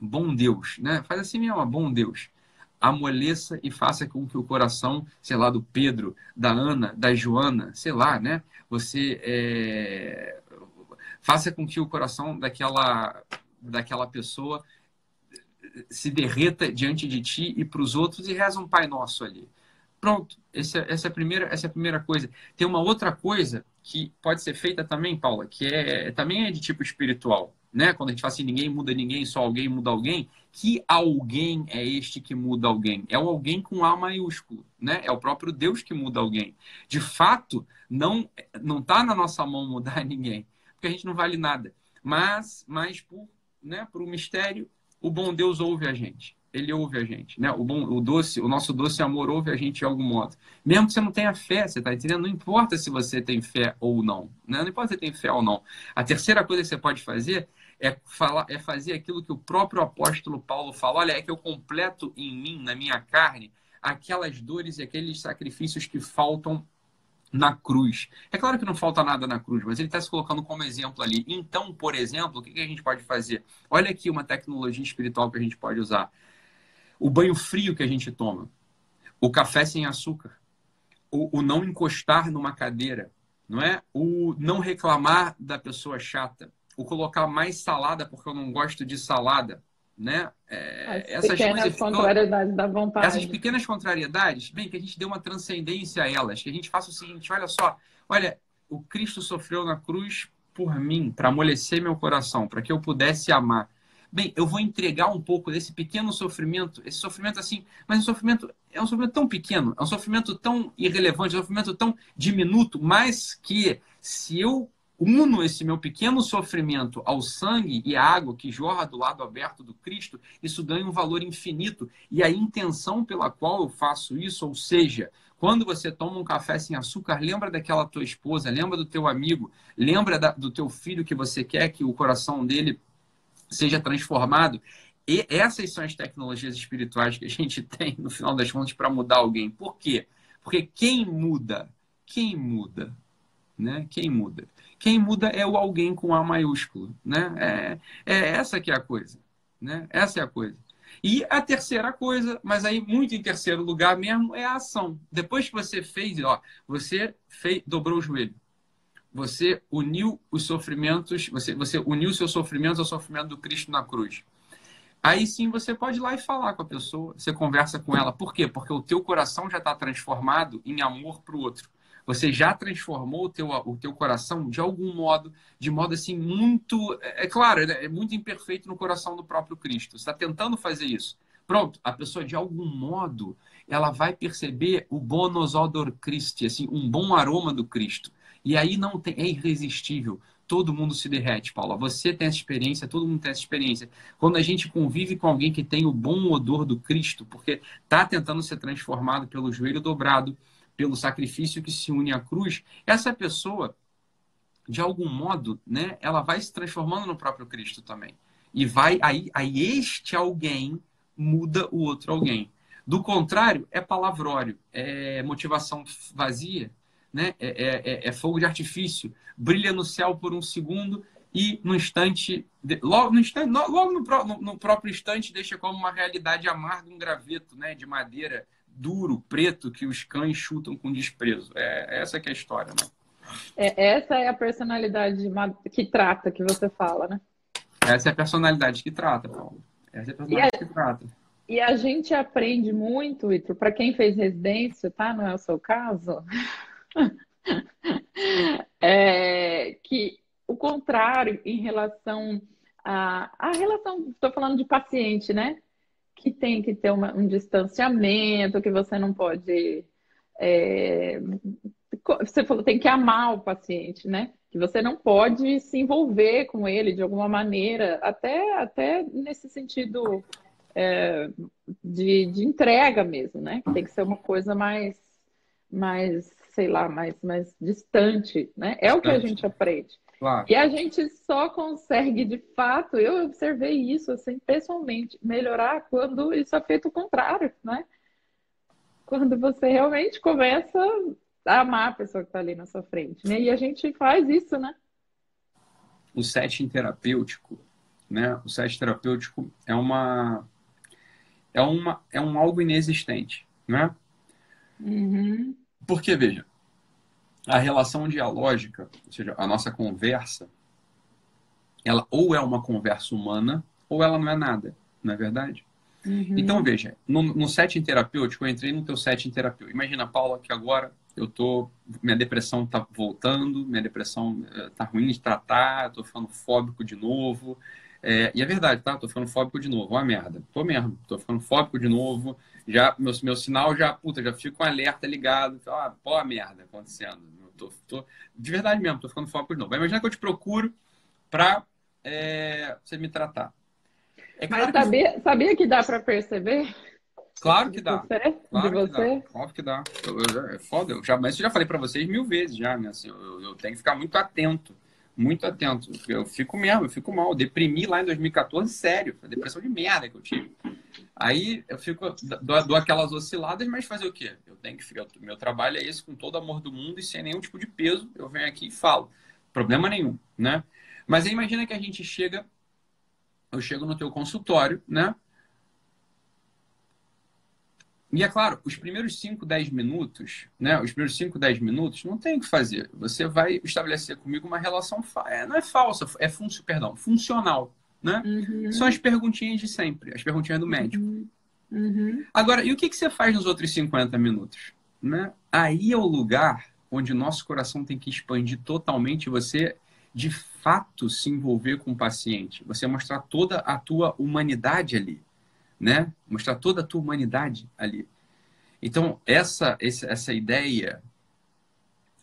[SPEAKER 3] bom Deus, né? Faz assim mesmo, bom Deus amoleça e faça com que o coração, sei lá, do Pedro, da Ana, da Joana, sei lá, né? Você é, faça com que o coração daquela, daquela pessoa se derreta diante de ti e para os outros e reza um Pai Nosso ali. Pronto, essa, essa, é a primeira, essa é a primeira coisa. Tem uma outra coisa que pode ser feita também, Paula, que é também é de tipo espiritual. Né? Quando a gente fala assim, ninguém muda ninguém, só alguém muda alguém. Que alguém é este que muda alguém? É o alguém com A maiúsculo, né? É o próprio Deus que muda alguém. De fato, não não está na nossa mão mudar ninguém porque a gente não vale nada. Mas, mas por, né, por um mistério, o bom Deus ouve a gente. Ele ouve a gente, né? O bom, o doce, o nosso doce amor ouve a gente de algum modo. Mesmo que você não tenha fé, você está entendendo? Não importa se você tem fé ou não, né? Não importa se tem fé ou não. A terceira coisa que você pode fazer é falar, é fazer aquilo que o próprio apóstolo Paulo fala. Olha, é que eu completo em mim, na minha carne, aquelas dores e aqueles sacrifícios que faltam na cruz. É claro que não falta nada na cruz, mas ele está se colocando como exemplo ali. Então, por exemplo, o que a gente pode fazer? Olha aqui uma tecnologia espiritual que a gente pode usar. O banho frio que a gente toma, o café sem açúcar, o, o não encostar numa cadeira, não é? O não reclamar da pessoa chata, o colocar mais salada porque eu não gosto de salada, né?
[SPEAKER 2] É, essas pequenas contrariedades da vontade.
[SPEAKER 3] Essas pequenas contrariedades, bem, que a gente dê uma transcendência a elas, que a gente faça o seguinte, olha só, olha, o Cristo sofreu na cruz por mim, para amolecer meu coração, para que eu pudesse amar. Bem, eu vou entregar um pouco desse pequeno sofrimento, esse sofrimento assim, mas um sofrimento é um sofrimento tão pequeno, é um sofrimento tão irrelevante, é um sofrimento tão diminuto, mas que se eu uno esse meu pequeno sofrimento ao sangue e à água que jorra do lado aberto do Cristo, isso ganha um valor infinito. E a intenção pela qual eu faço isso, ou seja, quando você toma um café sem açúcar, lembra daquela tua esposa, lembra do teu amigo, lembra da, do teu filho que você quer que o coração dele seja transformado. E essas são as tecnologias espirituais que a gente tem, no final das contas, para mudar alguém. Por quê? Porque quem muda? Quem muda? Né? Quem muda? Quem muda é o alguém com A maiúsculo, né? É, é essa que é a coisa, né? Essa é a coisa. E a terceira coisa, mas aí muito em terceiro lugar mesmo, é a ação. Depois que você fez, ó, você fez, dobrou o joelho. Você uniu os sofrimentos, você, você uniu seus sofrimentos ao sofrimento do Cristo na cruz. Aí sim você pode ir lá e falar com a pessoa, você conversa com ela. Por quê? Porque o teu coração já está transformado em amor para o outro. Você já transformou o teu, o teu coração de algum modo, de modo assim muito, é, é claro, é muito imperfeito no coração do próprio Cristo. Você está tentando fazer isso. Pronto, a pessoa de algum modo ela vai perceber o bonus odor Christi, assim, um bom aroma do Cristo. E aí não tem, é irresistível. Todo mundo se derrete, Paula. Você tem essa experiência, todo mundo tem essa experiência. Quando a gente convive com alguém que tem o bom odor do Cristo, porque está tentando ser transformado pelo joelho dobrado, pelo sacrifício que se une à cruz, essa pessoa, de algum modo, né, ela vai se transformando no próprio Cristo também. E vai aí, aí este alguém muda o outro alguém. Do contrário, é palavrório, é motivação vazia, né? é, é, é, é fogo de artifício, brilha no céu por um segundo e no instante, logo no, instante, logo no, no, próprio instante, deixa como uma realidade amarga um graveto né, de madeira duro, preto, que os cães chutam com desprezo. É, essa que é a história, né?
[SPEAKER 2] É, essa é a personalidade que trata, que você fala, né?
[SPEAKER 3] Essa é a personalidade que trata, Paulo. Essa é a personalidade a, que trata.
[SPEAKER 2] E a gente aprende muito, Ito, para quem fez residência, tá? Não é o seu caso? é, que o contrário em relação a, a relação, estou falando de paciente, né? Que tem que ter uma, um distanciamento, que você não pode. É, você falou, tem que amar o paciente, né? Que você não pode se envolver com ele de alguma maneira, até, até nesse sentido é, de, de entrega mesmo, né? Tem que ser uma coisa mais, mais sei lá, mais, mais distante, né? É o que a gente aprende. Claro. E a gente só consegue, de fato, eu observei isso, assim, pessoalmente, melhorar quando isso é feito o contrário, né? Quando você realmente começa a amar a pessoa que está ali na sua frente, né? E a gente faz isso, né?
[SPEAKER 3] O setting terapêutico, né? O setting terapêutico é uma é uma é um algo inexistente, né? Uhum. Porque veja, a relação dialógica, ou seja, a nossa conversa, ela ou é uma conversa humana ou ela não é nada, não é verdade? Uhum. Então, veja, no, no setting terapêutico, eu entrei no teu setting terapêutico. Imagina, Paula, que agora eu tô, minha depressão tá voltando, minha depressão uh, tá ruim de tratar, tô ficando fóbico de novo. É, e é verdade, tá? Tô ficando fóbico de novo, uma merda. Tô mesmo, tô ficando fóbico de novo. Já, meu, meu sinal já, puta, já fica um alerta ligado. Ah, pô, a merda acontecendo tô, tô, de verdade mesmo, tô ficando foco de novo. Imagina que eu te procuro para é, você me tratar.
[SPEAKER 2] É claro Mas sabia, que... sabia que dá para perceber?
[SPEAKER 3] Claro que dá.
[SPEAKER 2] Você?
[SPEAKER 3] Claro
[SPEAKER 2] de você?
[SPEAKER 3] Dá. Óbvio que dá. Eu, eu, é foda. Eu já, mas eu já falei para vocês mil vezes já, né? Assim, eu, eu, tenho que ficar muito atento. Muito atento. Eu fico mesmo, eu fico mal. Eu deprimi lá em 2014, sério. A depressão de merda que eu tive. Aí eu fico, dou, dou, aquelas osciladas, mas fazer o quê? Eu tenho que ficar. Meu trabalho é esse, com todo amor do mundo e sem nenhum tipo de peso. Eu venho aqui e falo. Problema nenhum, né? Mas aí imagina que a gente chega, eu chego no teu consultório, né? E é claro, os primeiros 5, 10 minutos, né? Os primeiros 5, 10 minutos, não tem o que fazer. Você vai estabelecer comigo uma relação, é, não é falsa, é fun perdão, funcional né? Uhum. São as perguntinhas de sempre, as perguntinhas do médico. Uhum. uhum. Agora, e o que, que você faz nos outros 50 minutos? Né? Aí é o lugar onde nosso coração tem que expandir totalmente você de fato se envolver com o paciente, você mostrar toda a tua humanidade ali, né? Mostrar toda a tua humanidade ali. Então, essa, essa ideia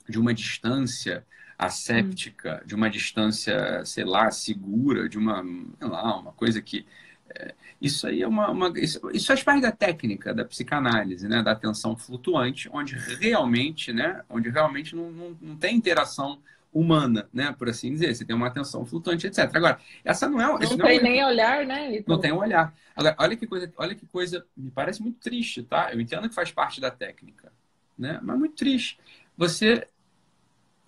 [SPEAKER 3] de uma distância, asséptica, hum. de uma distância, sei lá, segura, de uma, sei lá, uma coisa que. É, isso aí é uma. uma isso, isso faz parte da técnica da psicanálise, né? Da atenção flutuante, onde realmente, né? Onde realmente não, não, não tem interação humana, né? Por assim dizer. Você tem uma atenção flutuante, etc. Agora, essa não é.
[SPEAKER 2] Não
[SPEAKER 3] tem
[SPEAKER 2] não é, nem olhar, né?
[SPEAKER 3] Então... Não tem um olhar. Agora, olha que coisa, olha que coisa, me parece muito triste, tá? Eu entendo que faz parte da técnica, né? Mas muito triste. Você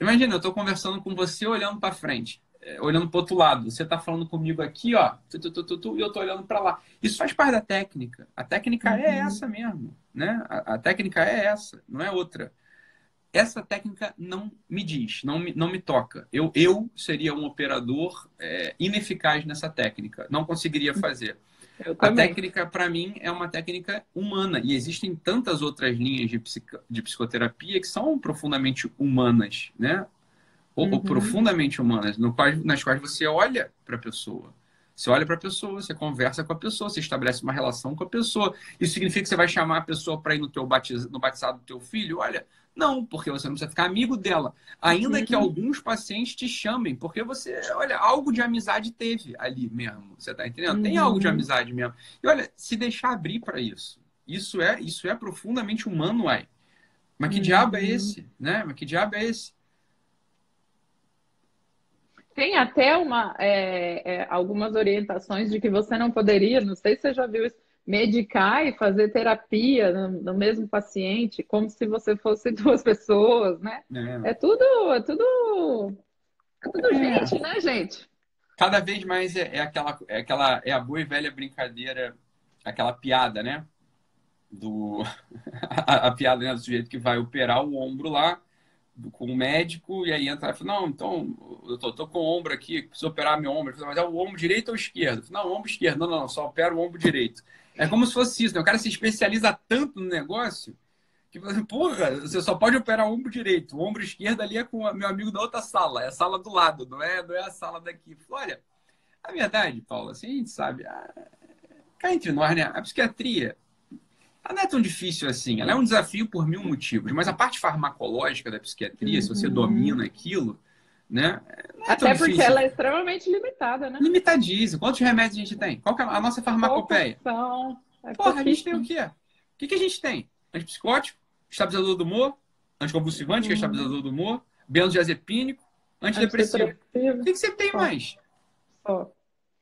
[SPEAKER 3] Imagina, eu estou conversando com você olhando para frente, é, olhando para outro lado. Você está falando comigo aqui, ó, tu, tu, tu, e eu estou olhando para lá. Isso faz parte da técnica. A técnica é uhum. é essa mesmo, né? A, a, técnica é essa, não é outra. Essa técnica não me diz, não me, não me toca. Eu, eu seria um operador é, ineficaz nessa técnica, não conseguiria fazer. A técnica, para mim, é uma técnica humana. E existem tantas outras linhas de, psico, de psicoterapia que são profundamente humanas, né? Ou, uhum. ou profundamente humanas, no nas quais você olha para a pessoa. Você olha para a pessoa, você conversa com a pessoa, você estabelece uma relação com a pessoa. Isso significa que você vai chamar a pessoa para ir no, teu batiz, no batizado do teu filho? Olha, não, porque você não precisa ficar amigo dela. Ainda uhum. que alguns pacientes te chamem, porque você, olha, algo de amizade teve ali mesmo. Você está entendendo? Uhum. Tem algo de uhum. amizade mesmo. E olha, se deixar abrir para isso. Isso é, isso é profundamente humano, uai. Mas que uhum. diabo é esse? Né? Mas que diabo é esse?
[SPEAKER 2] Tem até uma, é, é, algumas orientações de que você não poderia, não sei se você já viu isso, medicar e fazer terapia no, no, mesmo paciente, como se você fosse duas pessoas, né? É, é tudo, é tudo, tudo é. gente, né, gente?
[SPEAKER 3] cada vez mais é, é, aquela, é aquela é a boa e velha brincadeira, aquela piada, né? Do a, a piada né, do sujeito que vai operar o ombro lá com o médico e aí entra e fala, não, então eu tô, tô, com o ombro aqui, preciso operar meu ombro, mas é o ombro direito ou esquerdo? Não, o ombro esquerdo, não, não, não, só opera o ombro direito. É como se fosse isso, né? O cara se especializa tanto no negócio que, porra, você só pode operar o ombro direito. O ombro esquerdo ali é com o meu amigo da outra sala, é a sala do lado, não é, não é a sala daqui. Olha, a verdade, Paulo, assim, a gente sabe, a... cá entre nós, né? A psiquiatria, ela não é tão difícil assim. Ela é um desafio por mil motivos. Mas a parte farmacológica da psiquiatria, uhum. se você uhum. domina aquilo, né?
[SPEAKER 2] É Até porque ela é extremamente limitada, né?
[SPEAKER 3] Limitadíssima. Quantos remédios a gente tem? Qual é a nossa farmacopeia? São... É Porra, a gente tem o quê? O que, que a gente tem? Antipsicótico, estabilizador do humor, anticonvulsivante, que é uhum. estabilizador do humor, benzodiazepínico, antidepressivo. O que, que você tem mais?
[SPEAKER 2] Só.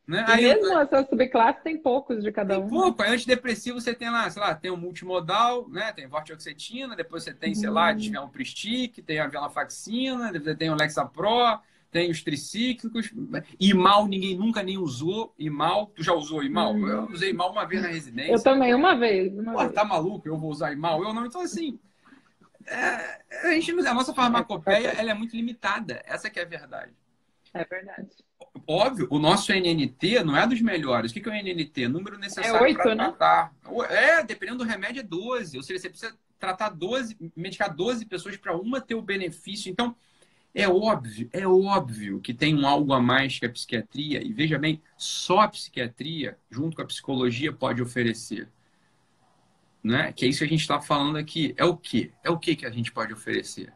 [SPEAKER 2] Né? Aí, mesmo essa subclasse tem poucos de cada
[SPEAKER 3] tem
[SPEAKER 2] um.
[SPEAKER 3] Pouco. Aí antidepressivo você tem lá, sei lá, tem o multimodal, né? Tem vortioxetina, depois você tem, sei lá, hum. um Pristic, tem a venlafaxina, depois você tem o Lexapro, tem os tricíclicos. E mal ninguém nunca nem usou. E mal, tu já usou Imal? Hum. Eu usei Imal uma vez na residência.
[SPEAKER 2] Eu também, uma vez. Uma
[SPEAKER 3] Pô,
[SPEAKER 2] vez.
[SPEAKER 3] tá maluco? Eu vou usar Imal? Eu não. Então, assim, é, a, gente, a nossa farmacopeia ela é muito limitada. Essa que é a verdade.
[SPEAKER 2] É verdade.
[SPEAKER 3] Óbvio, o nosso NNT não é dos melhores. O que é o NNT? Número necessário
[SPEAKER 2] é 8, para né?
[SPEAKER 3] tratar. É, dependendo do remédio, é 12. Ou seja, você precisa tratar 12, medicar 12 pessoas para uma ter o benefício. Então, é óbvio, é óbvio que tem um algo a mais que a psiquiatria. E veja bem, só a psiquiatria, junto com a psicologia, pode oferecer. Né? Que é isso que a gente está falando aqui. É o quê? É o que que a gente pode oferecer?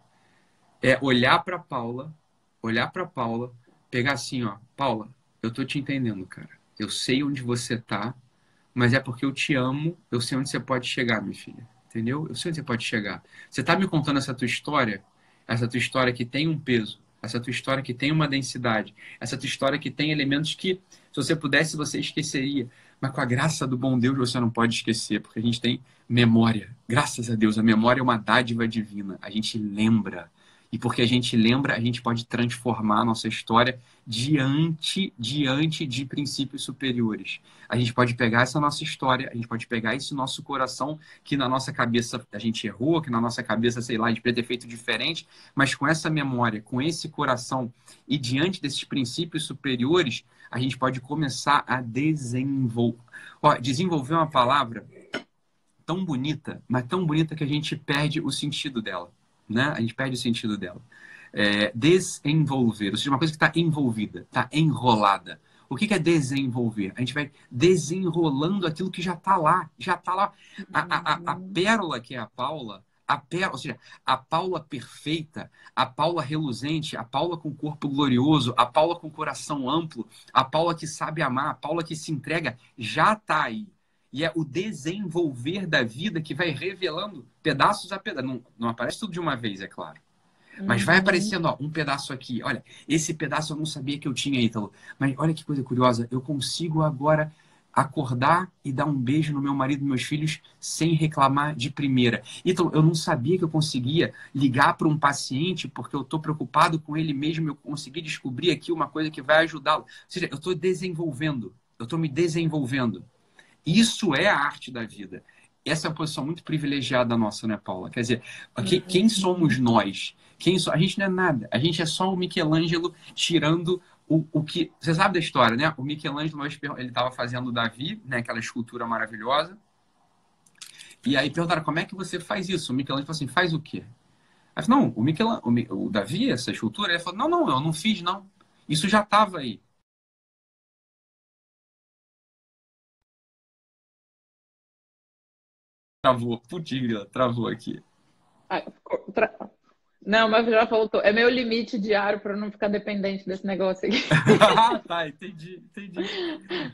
[SPEAKER 3] É olhar para Paula, olhar para Paula pegar assim, ó, Paula, eu tô te entendendo, cara. Eu sei onde você tá, mas é porque eu te amo, eu sei onde você pode chegar, minha filha. Entendeu? Eu sei onde você pode chegar. Você tá me contando essa tua história, essa tua história que tem um peso, essa tua história que tem uma densidade, essa tua história que tem elementos que, se você pudesse, você esqueceria. Mas com a graça do bom Deus você não pode esquecer, porque a gente tem memória. Graças a Deus, a memória é uma dádiva divina. A gente lembra. E porque a gente lembra, a gente pode transformar a nossa história diante, diante de princípios superiores. A gente pode pegar essa nossa história, a gente pode pegar esse nosso coração, que na nossa cabeça a gente errou, que na nossa cabeça, sei lá, a gente ter feito diferente, mas com essa memória, com esse coração e diante desses princípios superiores, a gente pode começar a desenvolver. Desenvolver uma palavra tão bonita, mas tão bonita que a gente perde o sentido dela né? A gente perde o sentido dela. É, desenvolver, ou seja, uma coisa que está envolvida, está enrolada. O que, que, é desenvolver? A gente vai desenrolando aquilo que já está lá, já está lá. A, a, a, pérola que é a Paula, a pérola, ou seja, a Paula perfeita, a Paula reluzente, a Paula com corpo glorioso, a Paula com coração amplo, a Paula que sabe amar, a Paula que se entrega, já está aí. E é o desenvolver da vida que vai revelando pedaços a pedaço. Não, não aparece tudo de uma vez, é claro. Mas vai uhum. aparecendo, ó, um pedaço aqui. Olha, esse pedaço eu não sabia que eu tinha, Ítalo. Mas olha que coisa curiosa. Eu consigo agora acordar e dar um beijo no meu marido e meus filhos sem reclamar de primeira. Ítalo, eu não sabia que eu conseguia ligar para um paciente porque eu estou preocupado com ele mesmo. Eu consegui descobrir aqui uma coisa que vai ajudá-lo. Ou seja, eu estou desenvolvendo. Eu estou me desenvolvendo. Isso é a arte da vida. Essa é uma posição muito privilegiada nossa, né, Paula? Quer dizer, que, quem uhum. somos nós? Quem so... A gente não é nada. A gente é só o Michelangelo tirando o, o que. Você sabe da história, né? O Michelangelo ele estava fazendo o Davi, né? Aquela escultura maravilhosa. E aí perguntaram como é que você faz isso? O Michelangelo falou assim: faz o quê? Aí não, o, Michelangelo, o, o Davi, essa escultura, ele falou: não, não, eu não fiz, não. Isso já estava aí. Travou. Putz, travou aqui.
[SPEAKER 2] Tra... Não, mas já voltou. É meu limite diário para não ficar dependente desse negócio aqui.
[SPEAKER 3] ah, tá, entendi, entendi.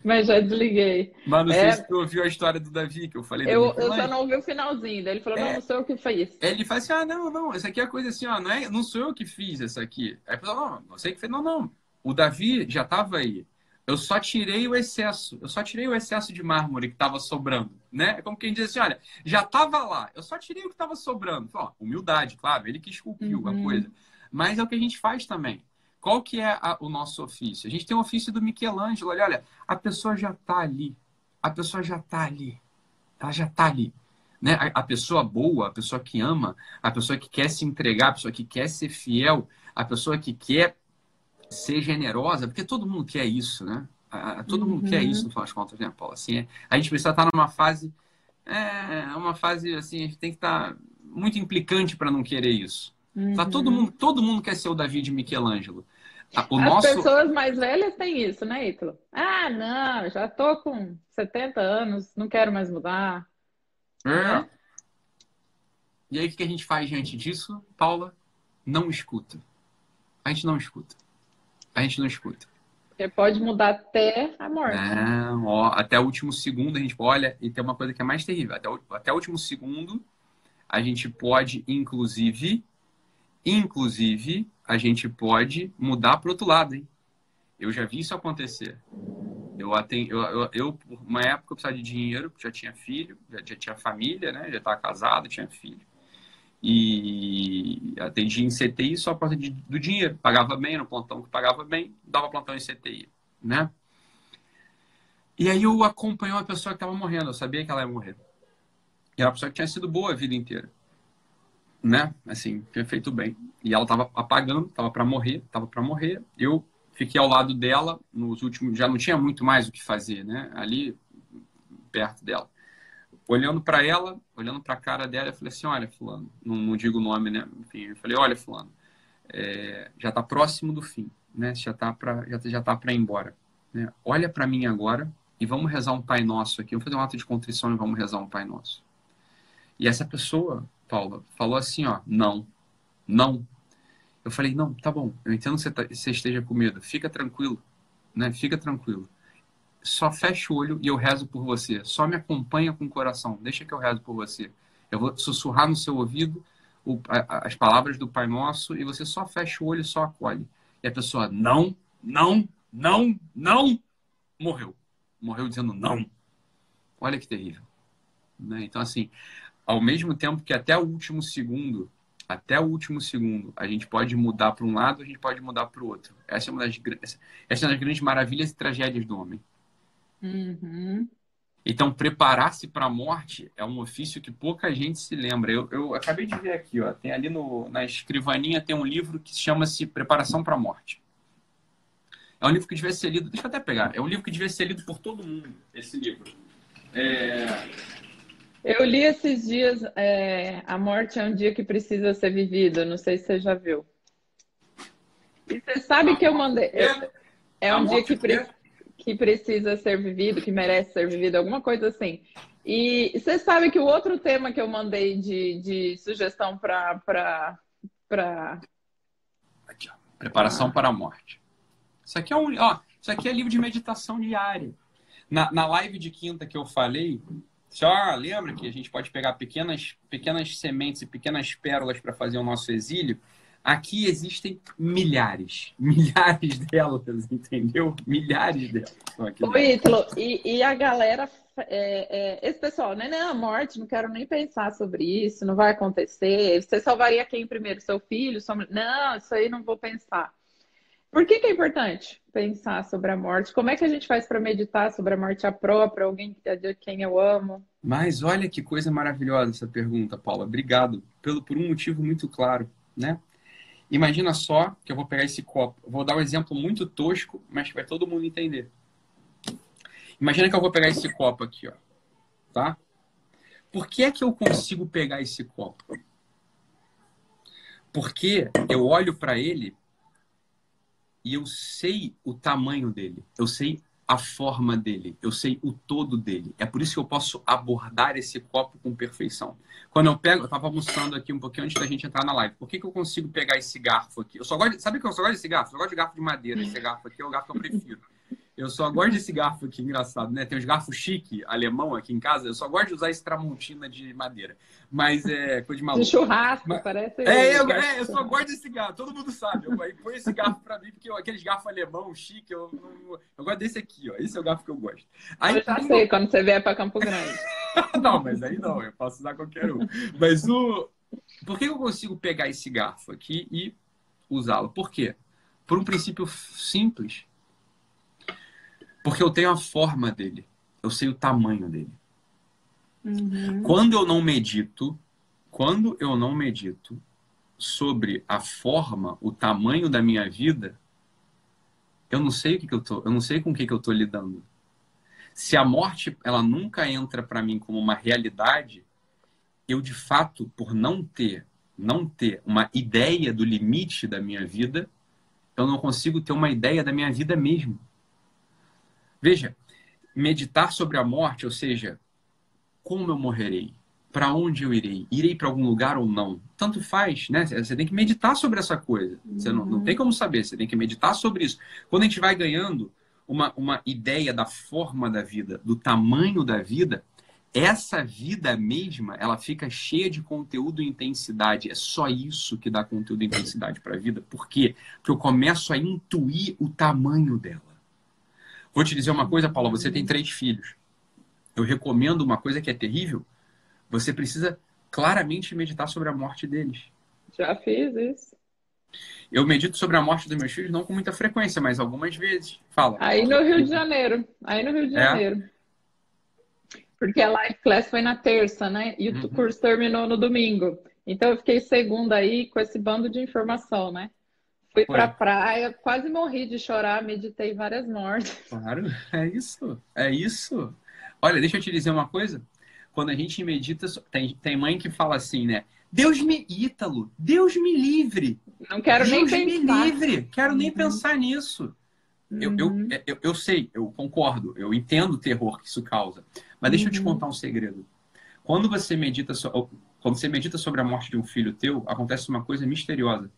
[SPEAKER 2] Mas já desliguei.
[SPEAKER 3] Mas não é... sei se tu ouviu a história do Davi, que eu falei.
[SPEAKER 2] Eu, eu só não ouvi o finalzinho. Daí ele falou, é... não, não sou eu que fiz.
[SPEAKER 3] Ele fala assim, ah, não, não, essa aqui é a coisa assim, ó, não, é, não sou eu que fiz essa aqui. Aí ele falou, não, não sei que fez. Não, não, o Davi já estava aí. Eu só tirei o excesso, eu só tirei o excesso de mármore que estava sobrando, né? É como quem diz assim, olha, já estava lá, eu só tirei o que estava sobrando. Ó, humildade, claro, ele que esculpiu uhum. a coisa. Mas é o que a gente faz também. qual que é a, o nosso ofício? A gente tem o ofício do Michelangelo. Olha, olha, a pessoa já está ali. A pessoa já está ali. Ela já está ali. Né? A, a, pessoa boa, a pessoa que ama, a pessoa que quer se entregar, a pessoa que quer ser fiel, a pessoa que quer ser generosa, porque todo mundo quer isso, né? Todo mundo quer isso, no final das contas, né, Paulo? Assim, é, a gente precisa estar numa fase, é, uma fase assim, a gente tem que estar muito implicante para não querer isso. Uhum. Tá todo mundo, todo mundo quer ser o Davi de Michelangelo.
[SPEAKER 2] O As nosso... pessoas mais velhas têm isso, né, Ítalo? Ah, não, já tô com 70 anos, não quero mais mudar.
[SPEAKER 3] É. E aí, o que a gente faz diante disso, Paula? Não escuta. A gente não escuta. A gente não escuta.
[SPEAKER 2] Porque pode mudar até a morte.
[SPEAKER 3] Não, ó, até o último segundo a gente olha e tem uma coisa que é mais terrível. Até o, até o último segundo a gente pode, inclusive, inclusive, a gente pode mudar para o outro lado, hein? Eu já vi isso acontecer. Eu, atend, eu, eu, eu, por uma época, eu precisava de dinheiro, já tinha filho, já, já tinha família, né? Já estava casado, tinha filho. E atendi em CTI só por causa do dinheiro. Pagava bem, no plantão que pagava bem, dava plantão em CTI, né? E aí eu acompanhei uma pessoa que estava morrendo, eu sabia que ela ia morrer. E era uma pessoa que tinha sido boa a vida inteira. Né? Assim, tinha feito bem. E ela estava apagando, estava para morrer, estava para morrer. Eu fiquei ao lado dela nos últimos, já não tinha muito mais o que fazer, né? Ali perto dela olhando para ela, olhando para a cara dela, eu falei assim: olha, Fulano, não, não digo o nome, né? Enfim, eu falei: olha, Fulano, é, já está próximo do fim, né? Já está para já, já tá ir embora. Né? Olha para mim agora e vamos rezar um Pai Nosso aqui. Vamos fazer um ato de contrição e vamos rezar um Pai Nosso. E essa pessoa, Paula, falou assim: ó, não, não. Eu falei: não, tá bom, eu entendo que você, tá, você esteja com medo, fica tranquilo, né? Fica tranquilo só fecha o olho e eu rezo por você. Só me acompanha com o coração. Deixa que eu rezo por você. Eu vou sussurrar no seu ouvido as palavras do Pai Nosso e você só fecha o olho e só acolhe. E a pessoa, não, não, não, não, morreu. Morreu dizendo não. Olha que terrível. Né? Então, assim, ao mesmo tempo que até o último segundo, até o último segundo, a gente pode mudar para um lado, a gente pode mudar para o outro. Essa é uma das, essa é uma das grandes maravilhas e tragédias do homem. Uhum. Então, preparar-se para a morte é um ofício que pouca gente se lembra. Eu, eu acabei de ver aqui, ó, tem ali no, na escrivaninha tem um livro que chama-se Preparação para a Morte. É um livro que devia ser lido, deixa eu até pegar, é um livro que devia ser lido por todo mundo, esse livro. É...
[SPEAKER 2] Eu li esses dias é, A Morte é um Dia que Precisa Ser Vivido, não sei se você já viu. E você sabe a que eu mandei. É, é um dia que precisa que precisa ser vivido, que merece ser vivido, alguma coisa assim. E você sabe que o outro tema que eu mandei de, de sugestão para.
[SPEAKER 3] Aqui, ó. Preparação ah. para a morte. Isso aqui é um. Ó, isso aqui é livro de meditação diária. Na, na live de quinta que eu falei, só lembra que a gente pode pegar pequenas, pequenas sementes e pequenas pérolas para fazer o nosso exílio. Aqui existem milhares, milhares delas, entendeu? Milhares delas.
[SPEAKER 2] Ô, Ítalo, e, e, a galera, é, é, esse pessoal, né? Não, morte, não quero nem pensar sobre isso, não vai acontecer. Você salvaria quem primeiro? Seu filho? Sua... Não, isso aí não vou pensar. Por que, que é importante pensar sobre a morte? Como é que a gente faz para meditar sobre a morte a própria, alguém de quem eu amo?
[SPEAKER 3] Mas olha que coisa maravilhosa essa pergunta, Paula. Obrigado pelo, por um motivo muito claro, né? Imagina só que eu vou pegar esse copo. vou dar um exemplo muito tosco, mas que vai todo mundo entender. Imagina que eu vou pegar esse copo aqui, ó. Tá? Por que é que eu consigo pegar esse copo? Porque eu olho para ele e eu sei o tamanho dele. Eu sei a forma dele, eu sei o todo dele. É por isso que eu posso abordar esse copo com perfeição. Quando eu pego, eu estava mostrando aqui um pouquinho antes da gente entrar na live. Por que, que eu consigo pegar esse garfo aqui? Eu só gosto, de, sabe que eu só gosto desse garfo? Eu gosto de garfo de madeira. Esse garfo aqui é o garfo que eu prefiro. Eu só gosto desse garfo aqui, engraçado, né? Tem uns garfos chique, alemão aqui em casa. Eu só gosto de usar esse tramontina de madeira. Mas é coisa de maluco.
[SPEAKER 2] De churrasco, Mas, parece.
[SPEAKER 3] É, eu, é, eu só gosto desse garfo. Todo mundo sabe. Eu põe esse garfo pra mim, porque eu, aqueles garfos alemão, chique, eu, eu, eu, gosto desse aqui, ó. Esse é o garfo que eu gosto.
[SPEAKER 2] Aí, eu já tem... sei, quando você vier pra Campo Grande.
[SPEAKER 3] não, mas aí não, eu posso usar qualquer um. Mas o. Por que eu consigo pegar esse garfo aqui e usá-lo? Por quê? Por um princípio simples. Porque eu tenho a forma dele. Eu sei o tamanho dele. Uhum. Quando eu não medito, quando eu não medito sobre a forma, o tamanho da minha vida, eu não sei o que, que eu tô, eu não sei com o que, que eu tô lidando. Se a morte ela nunca entra para mim como uma realidade, eu de fato, por não ter, não ter uma ideia do limite da minha vida, eu não consigo ter uma ideia da minha vida mesmo. Veja, meditar sobre a morte, ou seja, como eu morrerei, para onde eu irei, irei para algum lugar ou não, tanto faz, né? Você tem que meditar sobre essa coisa. Você não, não tem como saber, você tem que meditar sobre isso. Quando a gente vai ganhando uma, uma ideia da forma da vida, do tamanho da vida, essa vida mesma, ela fica cheia de conteúdo e intensidade. É só isso que dá conteúdo e intensidade para a vida. Por quê? Porque eu começo a intuir o tamanho dela. Vou te dizer uma coisa, Paula, você tem três filhos. Eu recomendo uma coisa que é terrível. Você precisa claramente meditar sobre a morte deles.
[SPEAKER 2] Já fiz isso.
[SPEAKER 3] Eu medito sobre a morte dos meus filhos não com muita frequência, mas algumas vezes. Fala.
[SPEAKER 2] Aí no Rio de Janeiro. Aí no Rio de é? Janeiro. Porque a live class foi na terça, né? E o uhum. curso terminou no domingo. Então eu fiquei segunda aí com esse bando de informação, né? Fui Foi. pra praia, quase morri de chorar, meditei várias mortes.
[SPEAKER 3] Claro, é isso. É isso. Olha, deixa eu te dizer uma coisa. Quando a gente medita, tem, tem mãe que fala assim, né? Deus me. Ítalo, Deus me livre.
[SPEAKER 2] Não quero
[SPEAKER 3] Deus
[SPEAKER 2] nem
[SPEAKER 3] me livre. Quero uhum. nem pensar nisso. Eu, eu, uhum. eu, eu, sei, eu concordo, eu entendo o terror que isso causa. Mas deixa uhum. eu te uhum. contar um segredo. Quando você medita, so... quando você medita sobre a morte de um filho teu, acontece uma coisa misteriosa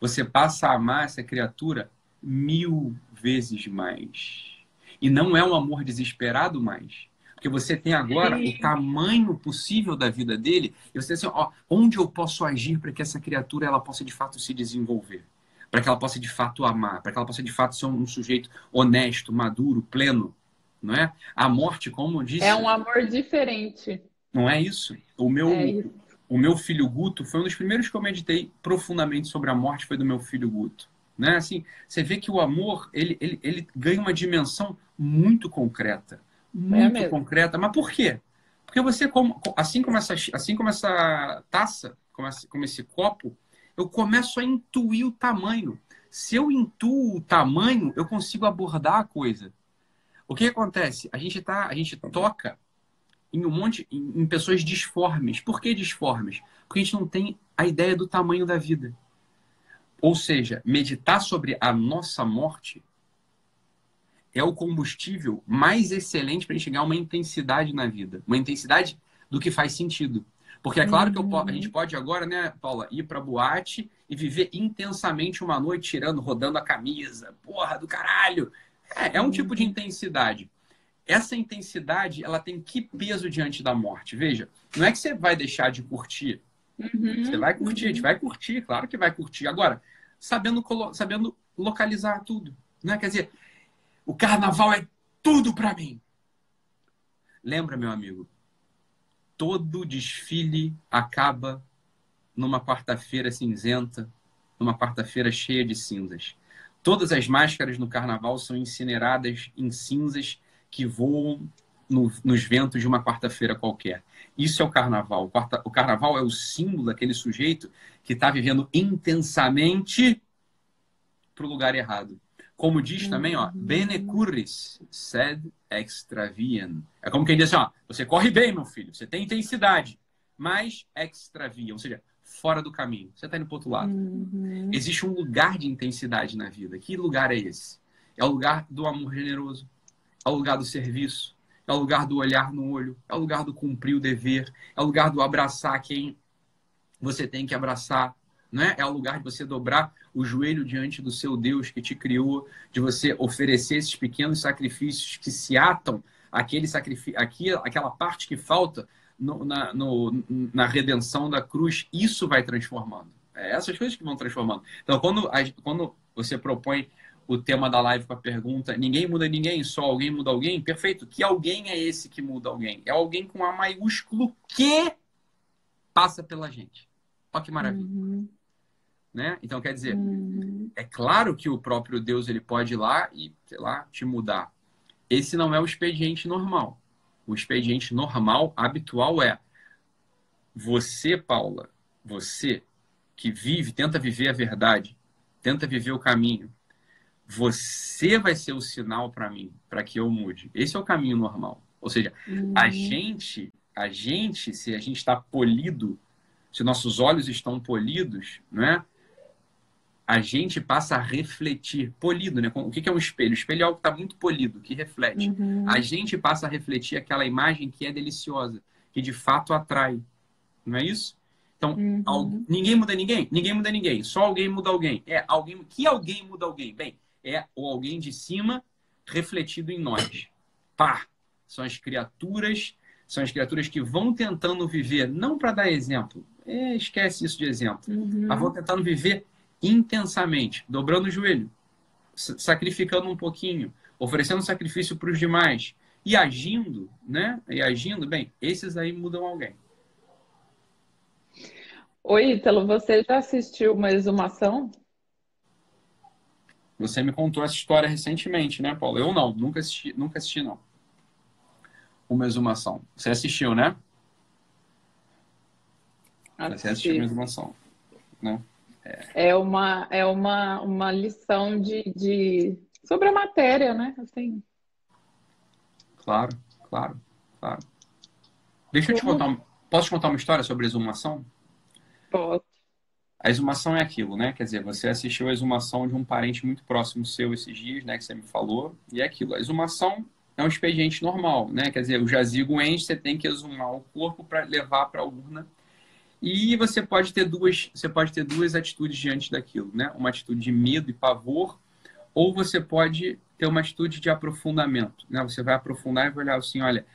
[SPEAKER 3] você passa a amar essa criatura mil vezes mais. E não é um amor desesperado mais. Porque você tem agora o tamanho possível da vida dele. E você tem assim, ó, onde eu posso agir para que essa criatura ela possa de fato se desenvolver? Para que ela possa de fato amar, para que ela possa de fato ser um sujeito honesto, maduro, pleno, não é? A morte, como eu disse,
[SPEAKER 2] é um amor diferente.
[SPEAKER 3] Não é isso? O meu é isso o meu filho Guto foi um dos primeiros que eu meditei profundamente sobre a morte, foi do meu filho Guto. Né? Assim, você vê que o amor ele, ele, ele ganha uma dimensão muito concreta. Muito é concreta. Mas por quê? Porque você, como, assim, como essa, assim como essa taça, como esse, como esse copo, eu começo a intuir o tamanho. Se eu intuo o tamanho, eu consigo abordar a coisa. O que acontece? A gente, tá, a gente toca em um monte, em, em pessoas disformes. Por que disformes? Porque a gente não tem a ideia do tamanho da vida. Ou seja, meditar sobre a nossa morte é o combustível mais excelente para a gente ganhar uma intensidade na vida. Uma intensidade do que faz sentido. Porque é claro que eu, a gente pode agora, né, Paula, ir para boate e viver intensamente uma noite, tirando, rodando a camisa. Porra do caralho! É, é um tipo de intensidade essa intensidade ela tem que peso diante da morte? Veja, não é que você vai deixar de curtir. Uhum, você vai curtir, uhum. a gente vai curtir, claro que vai curtir. Agora, sabendo, sabendo localizar tudo. Né? Quer dizer, o carnaval é tudo para mim. Lembra, meu amigo, todo desfile acaba numa quarta-feira cinzenta, numa quarta-feira cheia de cinzas. Todas as máscaras no carnaval são incineradas em cinzas que voam no, nos ventos de uma quarta-feira qualquer. Isso é o carnaval. O carnaval é o símbolo daquele sujeito que está vivendo intensamente para o lugar errado. Como diz também, ó, bene curris, sed extravian. É como quem diz assim, ó, você corre bem, meu filho, você tem intensidade, mas extravia, ou seja, fora do caminho. Você está indo para outro lado. Uhum. Existe um lugar de intensidade na vida. Que lugar é esse? É o lugar do amor generoso é o lugar do serviço, é o lugar do olhar no olho, é o lugar do cumprir o dever, é o lugar do abraçar quem você tem que abraçar, né? É o lugar de você dobrar o joelho diante do seu Deus que te criou, de você oferecer esses pequenos sacrifícios que se atam aquele sacrifício, aquela parte que falta no, na, no, na redenção da cruz. Isso vai transformando. É essas coisas que vão transformando. Então, quando, quando você propõe o tema da live com a pergunta: ninguém muda ninguém, só alguém muda alguém? Perfeito. Que alguém é esse que muda alguém? É alguém com A maiúsculo que passa pela gente. Olha que maravilha. Uhum. né? Então, quer dizer, uhum. é claro que o próprio Deus ele pode ir lá e, sei lá, te mudar. Esse não é o expediente normal. O expediente normal, habitual é você, Paula, você que vive, tenta viver a verdade, tenta viver o caminho. Você vai ser o sinal para mim, para que eu mude. Esse é o caminho normal. Ou seja, uhum. a gente, a gente, se a gente está polido, se nossos olhos estão polidos, né? A gente passa a refletir, polido, né? O que é um espelho? O espelho é algo que está muito polido, que reflete. Uhum. A gente passa a refletir aquela imagem que é deliciosa, que de fato atrai. Não é isso? Então, uhum. ninguém muda ninguém? Ninguém muda ninguém. Só alguém muda alguém. É alguém que alguém muda alguém. Bem, é o alguém de cima refletido em nós. Pá! São as criaturas, são as criaturas que vão tentando viver, não para dar exemplo, é, esquece isso de exemplo, uhum. mas vão tentando viver intensamente, dobrando o joelho, sacrificando um pouquinho, oferecendo sacrifício para os demais e agindo, né? E agindo, bem, esses aí mudam alguém.
[SPEAKER 2] Oi, Ítalo, você já assistiu uma exumação?
[SPEAKER 3] Você me contou essa história recentemente, né, Paulo? Eu não, nunca assisti, nunca assisti não. Uma exumação. Você assistiu, né? Assisti. Você assistiu uma exumação, né?
[SPEAKER 2] É, é uma, é uma, uma lição de, de... sobre a matéria, né? Assim.
[SPEAKER 3] Claro, claro, claro. Deixa Como... eu te contar. Posso te contar uma história sobre exumação?
[SPEAKER 2] Posso.
[SPEAKER 3] A exumação é aquilo, né? Quer dizer, você assistiu a exumação de um parente muito próximo seu esses dias, né? Que você me falou, e é aquilo. A exumação é um expediente normal, né? Quer dizer, o jazigo enche, você tem que exumar o corpo para levar para a urna. E você pode ter duas, você pode ter duas atitudes diante daquilo, né? Uma atitude de medo e pavor, ou você pode ter uma atitude de aprofundamento, né? Você vai aprofundar e vai olhar assim, olha,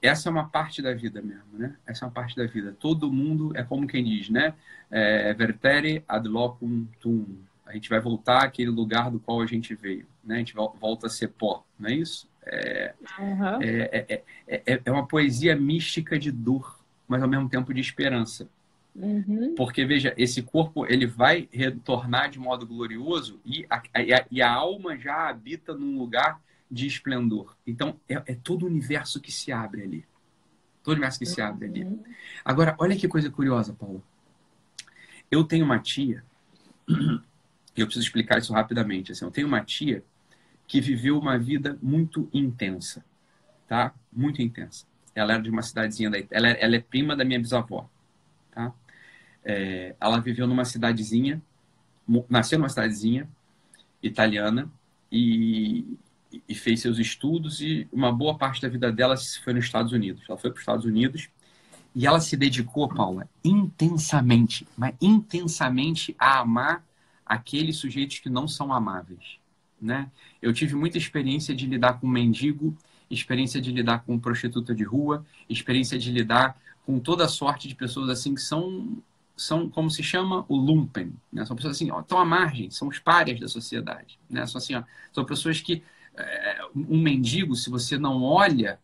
[SPEAKER 3] essa é uma parte da vida mesmo, né? Essa é uma parte da vida. Todo mundo é como quem diz, né? É, vertere ad locum tum. A gente vai voltar àquele lugar do qual a gente veio, né? A gente volta a ser pó, não é isso? É, uhum. é, é, é, uma poesia mística de dor, mas ao mesmo tempo de esperança. Uhum. Porque, veja, esse corpo ele vai retornar de modo glorioso e a, a, e a alma já habita num lugar de esplendor. Então, é, é, todo o universo que se abre ali. Todo o universo que se abre ali. Uhum. Agora, olha que coisa curiosa, Paulo. Eu tenho uma tia, e eu preciso explicar isso rapidamente. Assim, eu tenho uma tia que viveu uma vida muito intensa, tá? Muito intensa. Ela era de uma cidadezinha da ela, é, ela é prima da minha bisavó, tá? É, ela viveu numa cidadezinha, nasceu numa cidadezinha italiana e, e fez seus estudos e uma boa parte da vida dela foi nos Estados Unidos. Ela foi para os Estados Unidos e ela se dedicou, Paula, intensamente, mas intensamente a amar aqueles sujeitos que não são amáveis, né? Eu tive muita experiência de lidar com mendigo, experiência de lidar com prostituta de rua, experiência de lidar com toda sorte de pessoas assim que são são como se chama o lumpen, né? São pessoas assim, ó, estão à margem, são os párias da sociedade, né? São assim, ó, são pessoas que um mendigo, se você não olha,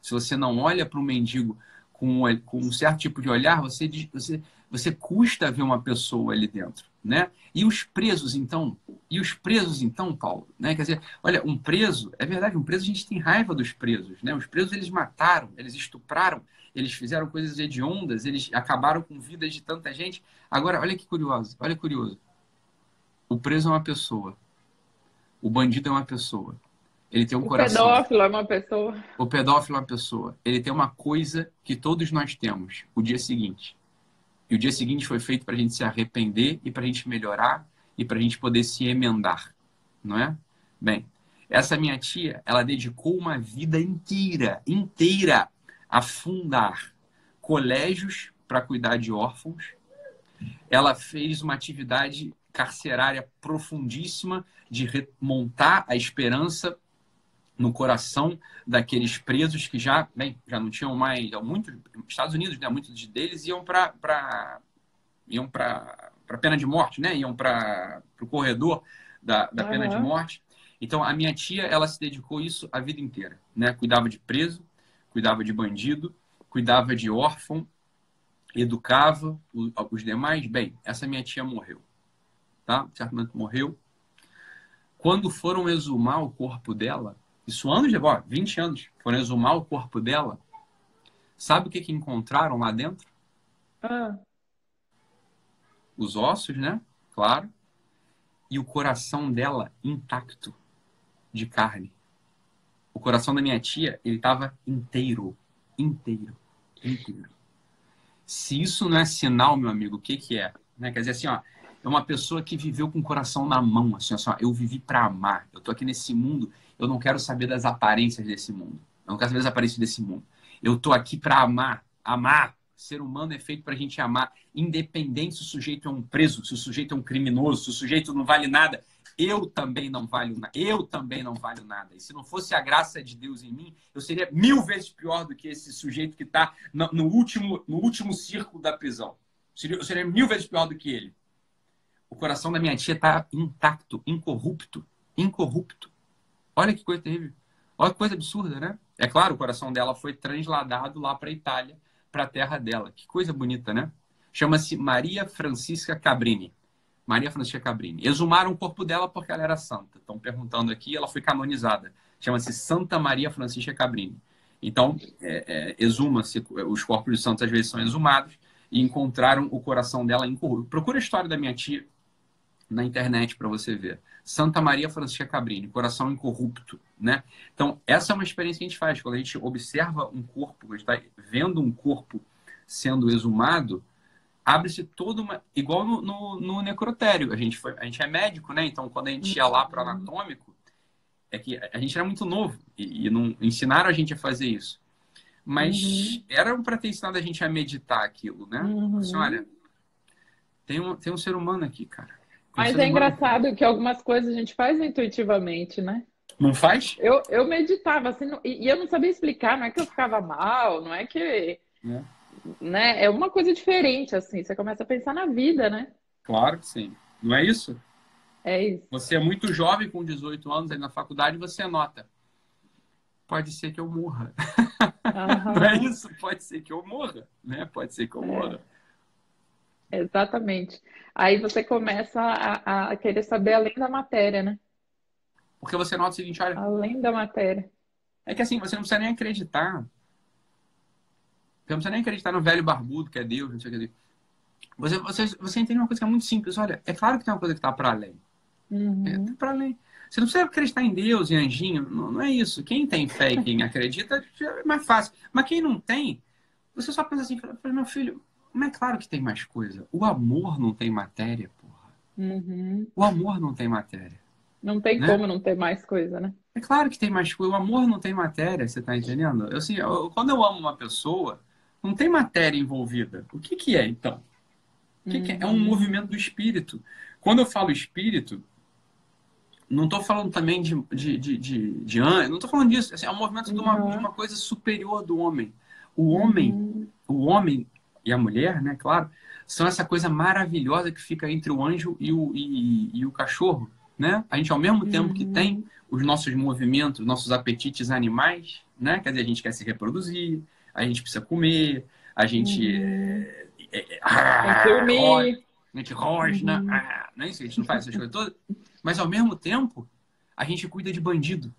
[SPEAKER 3] se você não olha para um mendigo com, com um certo tipo de olhar, você, você, você custa ver uma pessoa ali dentro, né? E os presos, então, e os presos, então, Paulo, né? Quer dizer, olha, um preso, é verdade, um preso a gente tem raiva dos presos, né? Os presos eles mataram, eles estupraram, eles fizeram coisas hediondas, eles acabaram com vidas de tanta gente. Agora, olha que curioso, olha que curioso. O preso é uma pessoa. O bandido é uma pessoa. Ele tem um o coração.
[SPEAKER 2] O pedófilo é uma pessoa.
[SPEAKER 3] O pedófilo é uma pessoa. Ele tem uma coisa que todos nós temos: o dia seguinte. E o dia seguinte foi feito para a gente se arrepender e para a gente melhorar e para a gente poder se emendar, não é? Bem, essa minha tia, ela dedicou uma vida inteira, inteira, a fundar colégios para cuidar de órfãos. Ela fez uma atividade carcerária profundíssima de remontar a esperança no coração daqueles presos que já, bem, já não tinham mais, muitos Estados Unidos, né, muitos deles iam para iam para para pena de morte, né? Iam para o corredor da, da uhum. pena de morte. Então a minha tia, ela se dedicou isso a vida inteira, né? Cuidava de preso, cuidava de bandido, cuidava de órfão, educava os demais. Bem, essa minha tia morreu, tá? Certo momento morreu. Quando foram exumar o corpo dela, isso anos de ó, 20 anos, foram exumar o corpo dela, sabe o que, que encontraram lá dentro?
[SPEAKER 2] Ah.
[SPEAKER 3] Os ossos, né? Claro. E o coração dela intacto, de carne. O coração da minha tia, ele estava inteiro. Inteiro. Inteiro. Se isso não é sinal, meu amigo, o que, que é? Né? Quer dizer assim, ó, é uma pessoa que viveu com o coração na mão, assim, assim ó, eu vivi para amar. Eu tô aqui nesse mundo, eu não quero saber das aparências desse mundo. Eu não quero saber das aparências desse mundo. Eu tô aqui para amar, amar. Ser humano é feito para a gente amar, independente se o sujeito é um preso, se o sujeito é um criminoso, se o sujeito não vale nada. Eu também não valho nada. Eu também não valho nada. E se não fosse a graça de Deus em mim, eu seria mil vezes pior do que esse sujeito que está no, último, no último círculo da prisão. Eu seria mil vezes pior do que ele. O coração da minha tia está intacto, incorrupto. Incorrupto. Olha que coisa terrível. Olha que coisa absurda, né? É claro, o coração dela foi transladado lá para a Itália, para a terra dela. Que coisa bonita, né? Chama-se Maria Francisca Cabrini. Maria Francisca Cabrini. Exumaram o corpo dela porque ela era santa. Estão perguntando aqui, ela foi canonizada. Chama-se Santa Maria Francisca Cabrini. Então, é, é, exuma-se, os corpos de santos às vezes são exumados, e encontraram o coração dela incorrupto. Procura a história da minha tia na internet para você ver. Santa Maria Francisca Cabrini, coração incorrupto, né? Então, essa é uma experiência que a gente faz. Quando a gente observa um corpo, a gente está vendo um corpo sendo exumado, abre-se toda uma. Igual no, no, no, necrotério. A gente, foi, a gente é médico, né? Então, quando a gente ia lá para o anatômico, é que a gente era muito novo e, e, não ensinaram a gente a fazer isso. Mas uhum. era para ter ensinado a gente a meditar aquilo, né? Uhum. Assim, olha, tem um, tem um ser humano aqui, cara.
[SPEAKER 2] Mas é engraçado que algumas coisas a gente faz intuitivamente, né?
[SPEAKER 3] Não faz?
[SPEAKER 2] Eu, eu meditava, assim, e, e eu não sabia explicar, não é que eu ficava mal, não é que. É. Né? É uma coisa diferente, assim. Você começa a pensar na vida, né?
[SPEAKER 3] Claro que sim. Não é isso?
[SPEAKER 2] É isso.
[SPEAKER 3] Você é muito jovem, com 18 anos, aí na faculdade você anota. Pode ser que eu morra. Uhum. não é isso? Pode ser que eu morra, né? Pode ser que eu é. morra.
[SPEAKER 2] Exatamente. Aí você começa a, a, querer saber além da matéria, né?
[SPEAKER 3] Porque você nota o seguinte, olha.
[SPEAKER 2] Além da matéria.
[SPEAKER 3] É que assim, você não precisa nem acreditar. Você não precisa nem acreditar no velho barbudo, que é Deus, não sei o que. Você, você, você entende uma coisa que é muito simples. Olha, é claro que tem uma coisa que está para além.
[SPEAKER 2] Uhum.
[SPEAKER 3] É, tá para além. Você não precisa acreditar em Deus, em anjinho. Não, não é isso. Quem tem fé e quem acredita é mais fácil. Mas quem não tem, você só pensa assim, meu filho, mas é claro que tem mais coisa. O amor não tem matéria, porra.
[SPEAKER 2] Uhum.
[SPEAKER 3] O amor não tem matéria.
[SPEAKER 2] Não tem né? como não ter mais coisa, né?
[SPEAKER 3] É claro que tem mais coisa. O amor não tem matéria, você tá entendendo? Eu, assim, eu, quando eu amo uma pessoa, não tem matéria envolvida. O que, que é, então? O que, uhum. que é? é um uhum. movimento do espírito. Quando eu falo espírito, não estou falando também de, de, de, de, de não estou falando disso. Assim, é um movimento uhum. de, uma, de uma coisa superior do homem. O homem, uhum. o homem e a mulher, né, claro, são essa coisa maravilhosa que fica entre o anjo e o, e, e o cachorro, né? A gente, ao mesmo tempo uhum. que tem os nossos movimentos, nossos apetites animais, né? Quer dizer, a gente quer se reproduzir, a gente precisa comer, a gente... Uhum. É, é, ah, dormir. A gente rosna, uhum. ah, não é isso? A gente não faz essas coisas todas. Mas, ao mesmo tempo, a gente cuida de bandido.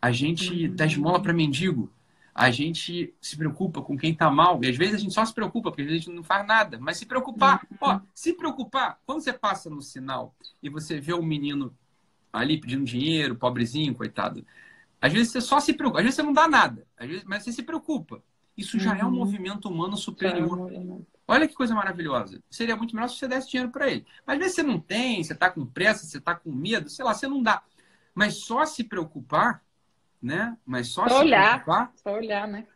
[SPEAKER 3] A gente uhum. dá esmola para mendigo a gente se preocupa com quem está mal. E às vezes a gente só se preocupa, porque às vezes a gente não faz nada. Mas se preocupar, uhum. ó, se preocupar, quando você passa no sinal e você vê o menino ali pedindo dinheiro, pobrezinho, coitado, às vezes você só se preocupa, às vezes você não dá nada, às vezes, mas você se preocupa. Isso já uhum. é um uhum. movimento humano superior. É Olha que coisa maravilhosa. Seria muito melhor se você desse dinheiro para ele. Mas às vezes você não tem, você está com pressa, você está com medo, sei lá, você não dá. Mas só se preocupar né? Mas só,
[SPEAKER 2] só olhar, preocupar, só olhar, né?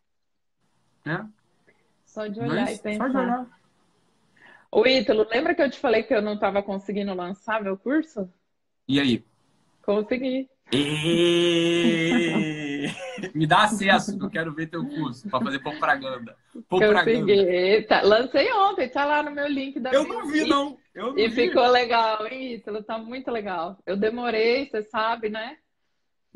[SPEAKER 3] né?
[SPEAKER 2] Só de olhar Mas, e pensar. Só de olhar. Ô, Ítalo, lembra que eu te falei que eu não estava conseguindo lançar meu curso?
[SPEAKER 3] E aí?
[SPEAKER 2] Consegui.
[SPEAKER 3] E... Me dá acesso, que eu quero ver teu curso para fazer propaganda. Consegui.
[SPEAKER 2] Tá, lancei ontem, tá lá no meu link da
[SPEAKER 3] Eu não vi, não. Eu não
[SPEAKER 2] e
[SPEAKER 3] vi.
[SPEAKER 2] ficou legal, Ítalo, tá muito legal. Eu demorei, você sabe, né?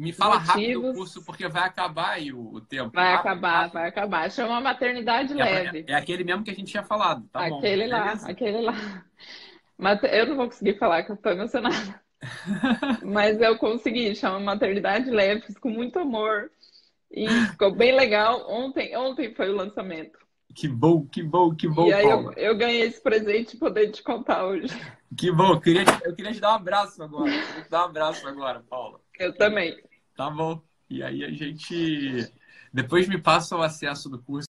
[SPEAKER 3] Me fala rápido o curso, porque vai acabar aí o, o tempo.
[SPEAKER 2] Vai rápido, acabar, rápido. vai acabar. Chama Maternidade
[SPEAKER 3] é,
[SPEAKER 2] Leve.
[SPEAKER 3] É, é, aquele mesmo que a gente tinha falado, tá
[SPEAKER 2] aquele bom. lá, Beleza? aquele lá. Mas eu não vou conseguir falar que eu tô emocionada. Mas eu consegui, chama Maternidade Leve, fiz com muito amor. E ficou bem legal. Ontem, ontem foi o lançamento.
[SPEAKER 3] Que bom, que bom, que bom,
[SPEAKER 2] E aí eu, eu, ganhei esse presente e poder te contar hoje.
[SPEAKER 3] Que bom, eu queria, eu queria te dar um abraço agora. Eu queria te dar um abraço agora, Paula.
[SPEAKER 2] Eu também.
[SPEAKER 3] Tá bom. E aí a gente. Depois me passa o acesso do curso